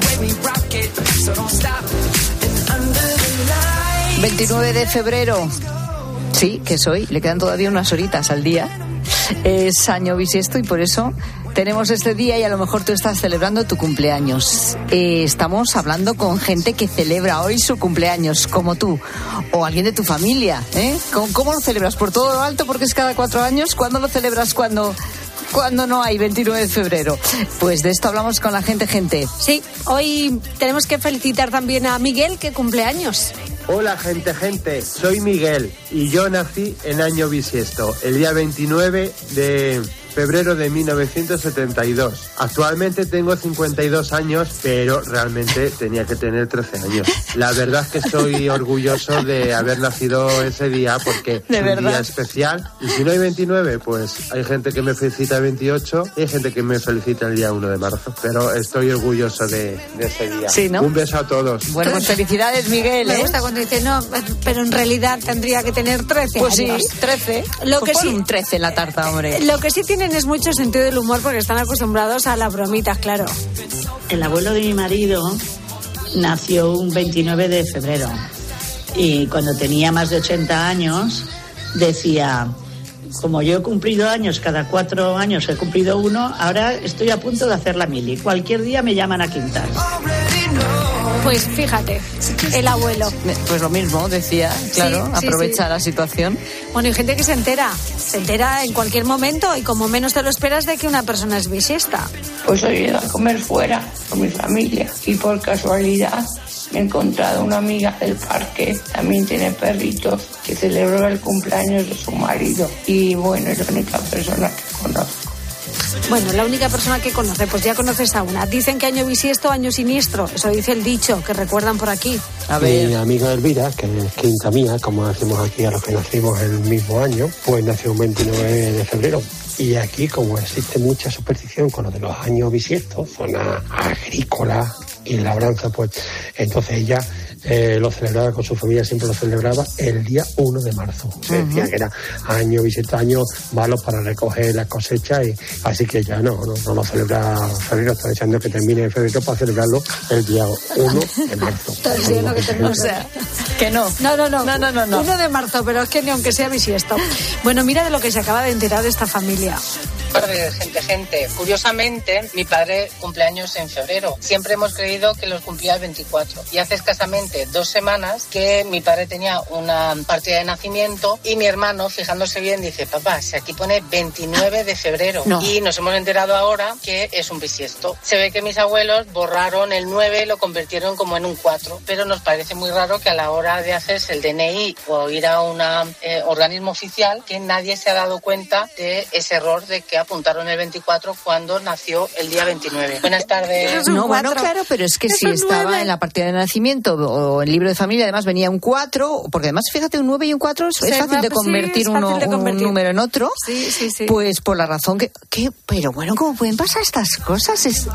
Way we rock it, so don't stop. And under the light. 29 de febrero. Sí, que soy. Le quedan todavía unas horitas al día. Es año bisiesto y por eso tenemos este día y a lo mejor tú estás celebrando tu cumpleaños. Eh, estamos hablando con gente que celebra hoy su cumpleaños, como tú, o alguien de tu familia. ¿eh? ¿Cómo, cómo lo celebras? ¿Por todo lo alto porque es cada cuatro años? ¿Cuándo lo celebras cuando, cuando no hay 29 de febrero? Pues de esto hablamos con la gente, gente. Sí, hoy tenemos que felicitar también a Miguel, que cumple años. Hola gente, gente, soy Miguel y yo nací en año bisiesto, el día 29 de febrero de 1972. Actualmente tengo 52 años, pero realmente tenía que tener 13 años. La verdad es que estoy orgulloso de haber nacido ese día porque ¿De es un día especial. Y si no hay 29, pues hay gente que me felicita el 28 y hay gente que me felicita el día 1 de marzo. Pero estoy orgulloso de, de ese día. Sí, ¿no? Un beso a todos. Bueno, pues felicidades, Miguel. Me ¿eh? gusta cuando dice, no, pero en realidad tendría que tener 13 Pues sí, años. 13. Lo Pues que sí- un 13 en la tarta, hombre. Lo que sí tienen es mucho sentido del humor porque están acostumbrados a las bromitas, claro. El abuelo de mi marido nació un 29 de febrero y cuando tenía más de 80 años decía, como yo he cumplido años, cada cuatro años he cumplido uno, ahora estoy a punto de hacer la mili. Cualquier día me llaman a quintar. Pues fíjate, el abuelo. Pues lo mismo, decía, claro, Sí, sí, aprovecha sí. la situación. Bueno, y gente que se entera, se entera en cualquier momento y como menos te lo esperas de que una persona es bisiesta. Pues hoy he ido a comer fuera con mi familia y por casualidad me he encontrado una amiga del parque, también tiene perritos, que celebró el cumpleaños de su marido y bueno, es la única persona que conozco. Bueno, la única persona que conoce, pues ya conoces a una. Dicen que año bisiesto, año siniestro. Eso dice el dicho, que recuerdan por aquí. Mi amiga Elvira, que es quinta mía, como decimos aquí a los que nacimos el mismo año, pues nació un 29 de febrero. Y aquí, como existe mucha superstición con lo de los años bisiestos, zona agrícola y labranza, pues entonces ella eh, lo celebraba con su familia, siempre lo celebraba el día 1 de marzo. Se decía que era año bisiesto, año malo para recoger las cosechas, y así que ya no, no, no lo celebra febrero, está deseando que termine febrero para celebrarlo el día 1 de marzo. Está diciendo que termine. O sea, que no. No, no, no. No, no, no, no. 1 de marzo, pero es que ni aunque sea bisiesto. Bueno, mira de lo que se acaba de enterar de esta familia. Gente, gente. Curiosamente, mi padre cumpleaños en febrero. Siempre hemos creído que los cumplía el 24. Y hace escasamente dos semanas que mi padre tenía una partida de nacimiento y mi hermano, fijándose bien, dice, papá, si aquí pone 29 de febrero. No. Y nos hemos enterado ahora que es un bisiesto. Se ve que mis abuelos borraron el 9 y lo convirtieron como en un 4. Pero nos parece muy raro que a la hora de hacerse el DNI o ir a un organismo oficial, que nadie se ha dado cuenta de ese error de que apuntaron el 24 cuando nació el día 29. Buenas tardes. No, bueno, claro, pero es que si estaba en la partida de nacimiento o el libro de familia, además venía un 4, porque además, fíjate, un 9 y un 4 es, Sí, es fácil de sí, convertir es fácil uno, de un convertir. número en otro. Sí, sí, sí. Pues por la razón que, que- Pero bueno, ¿cómo pueden pasar estas cosas? Es,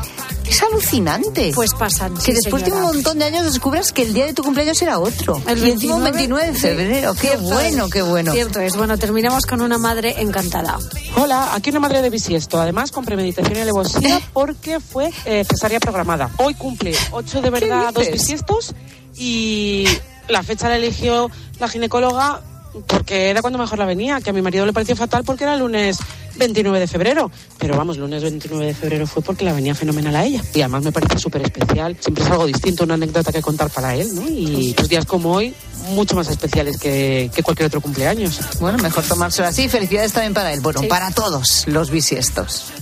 es alucinante. Pues pasan. que sí, después de señora. un montón de años descubras que el día de tu cumpleaños era otro. El y encima un 29, 29 de febrero. sí, qué cierto bueno, es. qué bueno. Cierto es. Bueno, terminamos con una madre encantada. Hola, aquí una madre de bisiesto, además con premeditación y alevosía porque fue eh, cesárea programada. Hoy cumple ocho de verdad, dos bisiestos y la fecha la eligió la ginecóloga porque era cuando mejor la venía, que a mi marido le pareció fatal porque era el lunes 29 de febrero. Pero vamos, lunes 29 de febrero fue porque la venía fenomenal a ella. Y además me parece súper especial, siempre es algo distinto, una anécdota que contar para él, ¿no? Y pues días como hoy, mucho más especiales que, que cualquier otro cumpleaños. Bueno, mejor tomárselo así. Felicidades también para él. Bueno, para todos los bisiestos.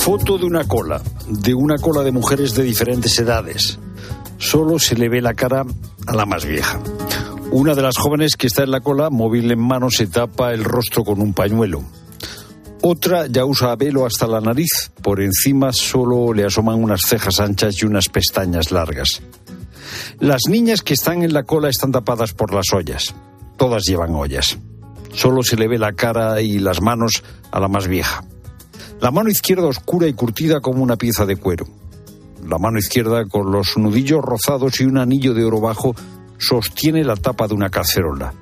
Foto de una cola, de una cola de mujeres de diferentes edades. Solo se le ve la cara a la más vieja. Una de las jóvenes que está en la cola, móvil en mano, se tapa el rostro con un pañuelo. Otra ya usa velo hasta la nariz. Por encima solo le asoman unas cejas anchas y unas pestañas largas. Las niñas que están en la cola están tapadas por las ollas. Todas llevan ollas. Solo se le ve la cara y las manos a la más vieja. La mano izquierda oscura y curtida como una pieza de cuero. La mano izquierda con los nudillos rozados y un anillo de oro bajo sostiene la tapa de una cacerola.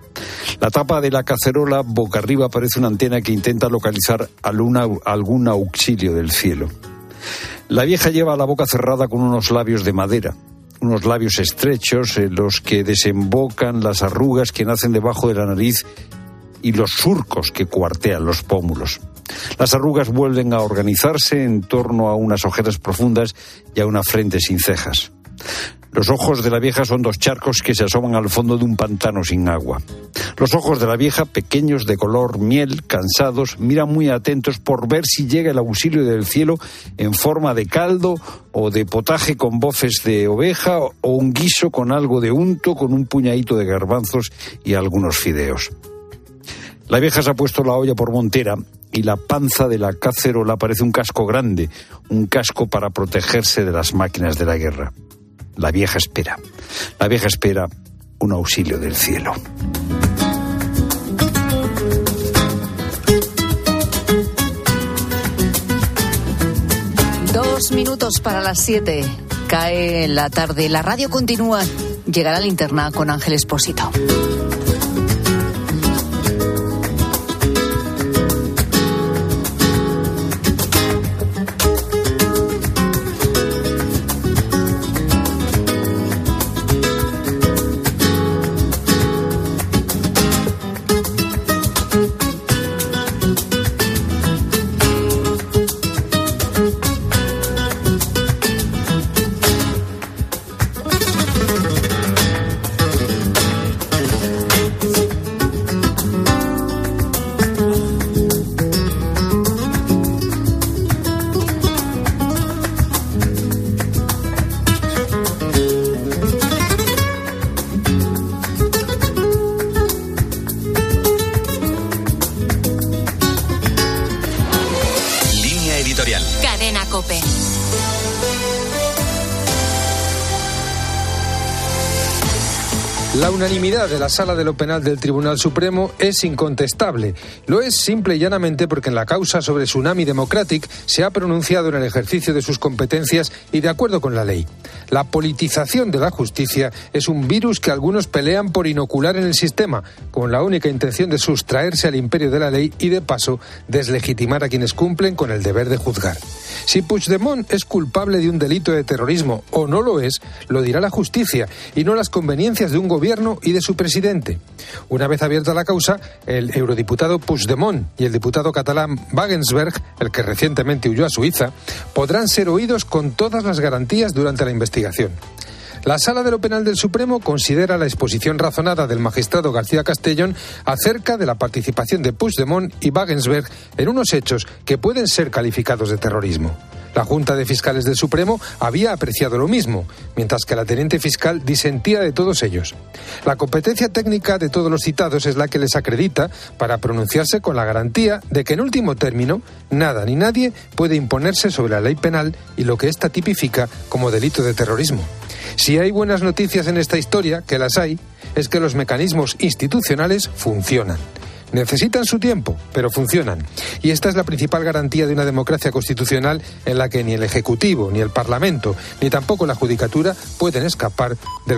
La tapa de la cacerola boca arriba parece una antena que intenta localizar alguna- algún auxilio del cielo. La vieja lleva la boca cerrada con unos labios de madera, unos labios estrechos en los que desembocan las arrugas que nacen debajo de la nariz y los surcos que cuartean los pómulos. Las arrugas vuelven a organizarse en torno a unas ojeras profundas y a una frente sin cejas. Los ojos de la vieja son dos charcos que se asoman al fondo de un pantano sin agua. Los ojos de la vieja, pequeños, de color miel, cansados, miran muy atentos por ver si llega el auxilio del cielo en forma de caldo o de potaje con bofes de oveja o un guiso con algo de unto, con un puñadito de garbanzos y algunos fideos. La vieja se ha puesto la olla por montera y la panza de la cacerola parece un casco grande, un casco para protegerse de las máquinas de la guerra. La vieja espera. La vieja espera un auxilio del cielo. Dos minutos para las siete. Cae la tarde. La radio continúa. Llegará linterna con Ángel Espósito. Unanimidad de la Sala de lo Penal del Tribunal Supremo es incontestable. Lo es simple y llanamente porque en la causa sobre Tsunami Democratic se ha pronunciado en el ejercicio de sus competencias y de acuerdo con la ley. La politización de la justicia es un virus que algunos pelean por inocular en el sistema, con la única intención de sustraerse al imperio de la ley y de paso deslegitimar a quienes cumplen con el deber de juzgar. Si Puigdemont es culpable de un delito de terrorismo o no lo es, lo dirá la justicia y no las conveniencias de un y de su presidente. Una vez abierta la causa, el eurodiputado Puigdemont y el diputado catalán Wagensberg, el que recientemente huyó a Suiza, podrán ser oídos con todas las garantías durante la investigación. La Sala de lo Penal del Supremo considera la exposición razonada del magistrado García Castellón acerca de la participación de Puigdemont y Wagensberg en unos hechos que pueden ser calificados de terrorismo. La Junta de Fiscales del Supremo había apreciado lo mismo, mientras que la teniente fiscal disentía de todos ellos. La competencia técnica de todos los citados es la que les acredita para pronunciarse con la garantía de que en último término nada ni nadie puede imponerse sobre la ley penal y lo que ésta tipifica como delito de terrorismo. Si hay buenas noticias en esta historia, que las hay, es que los mecanismos institucionales funcionan. Necesitan su tiempo, pero funcionan. Y esta es la principal garantía de una democracia constitucional en la que ni el Ejecutivo, ni el Parlamento, ni tampoco la Judicatura pueden escapar del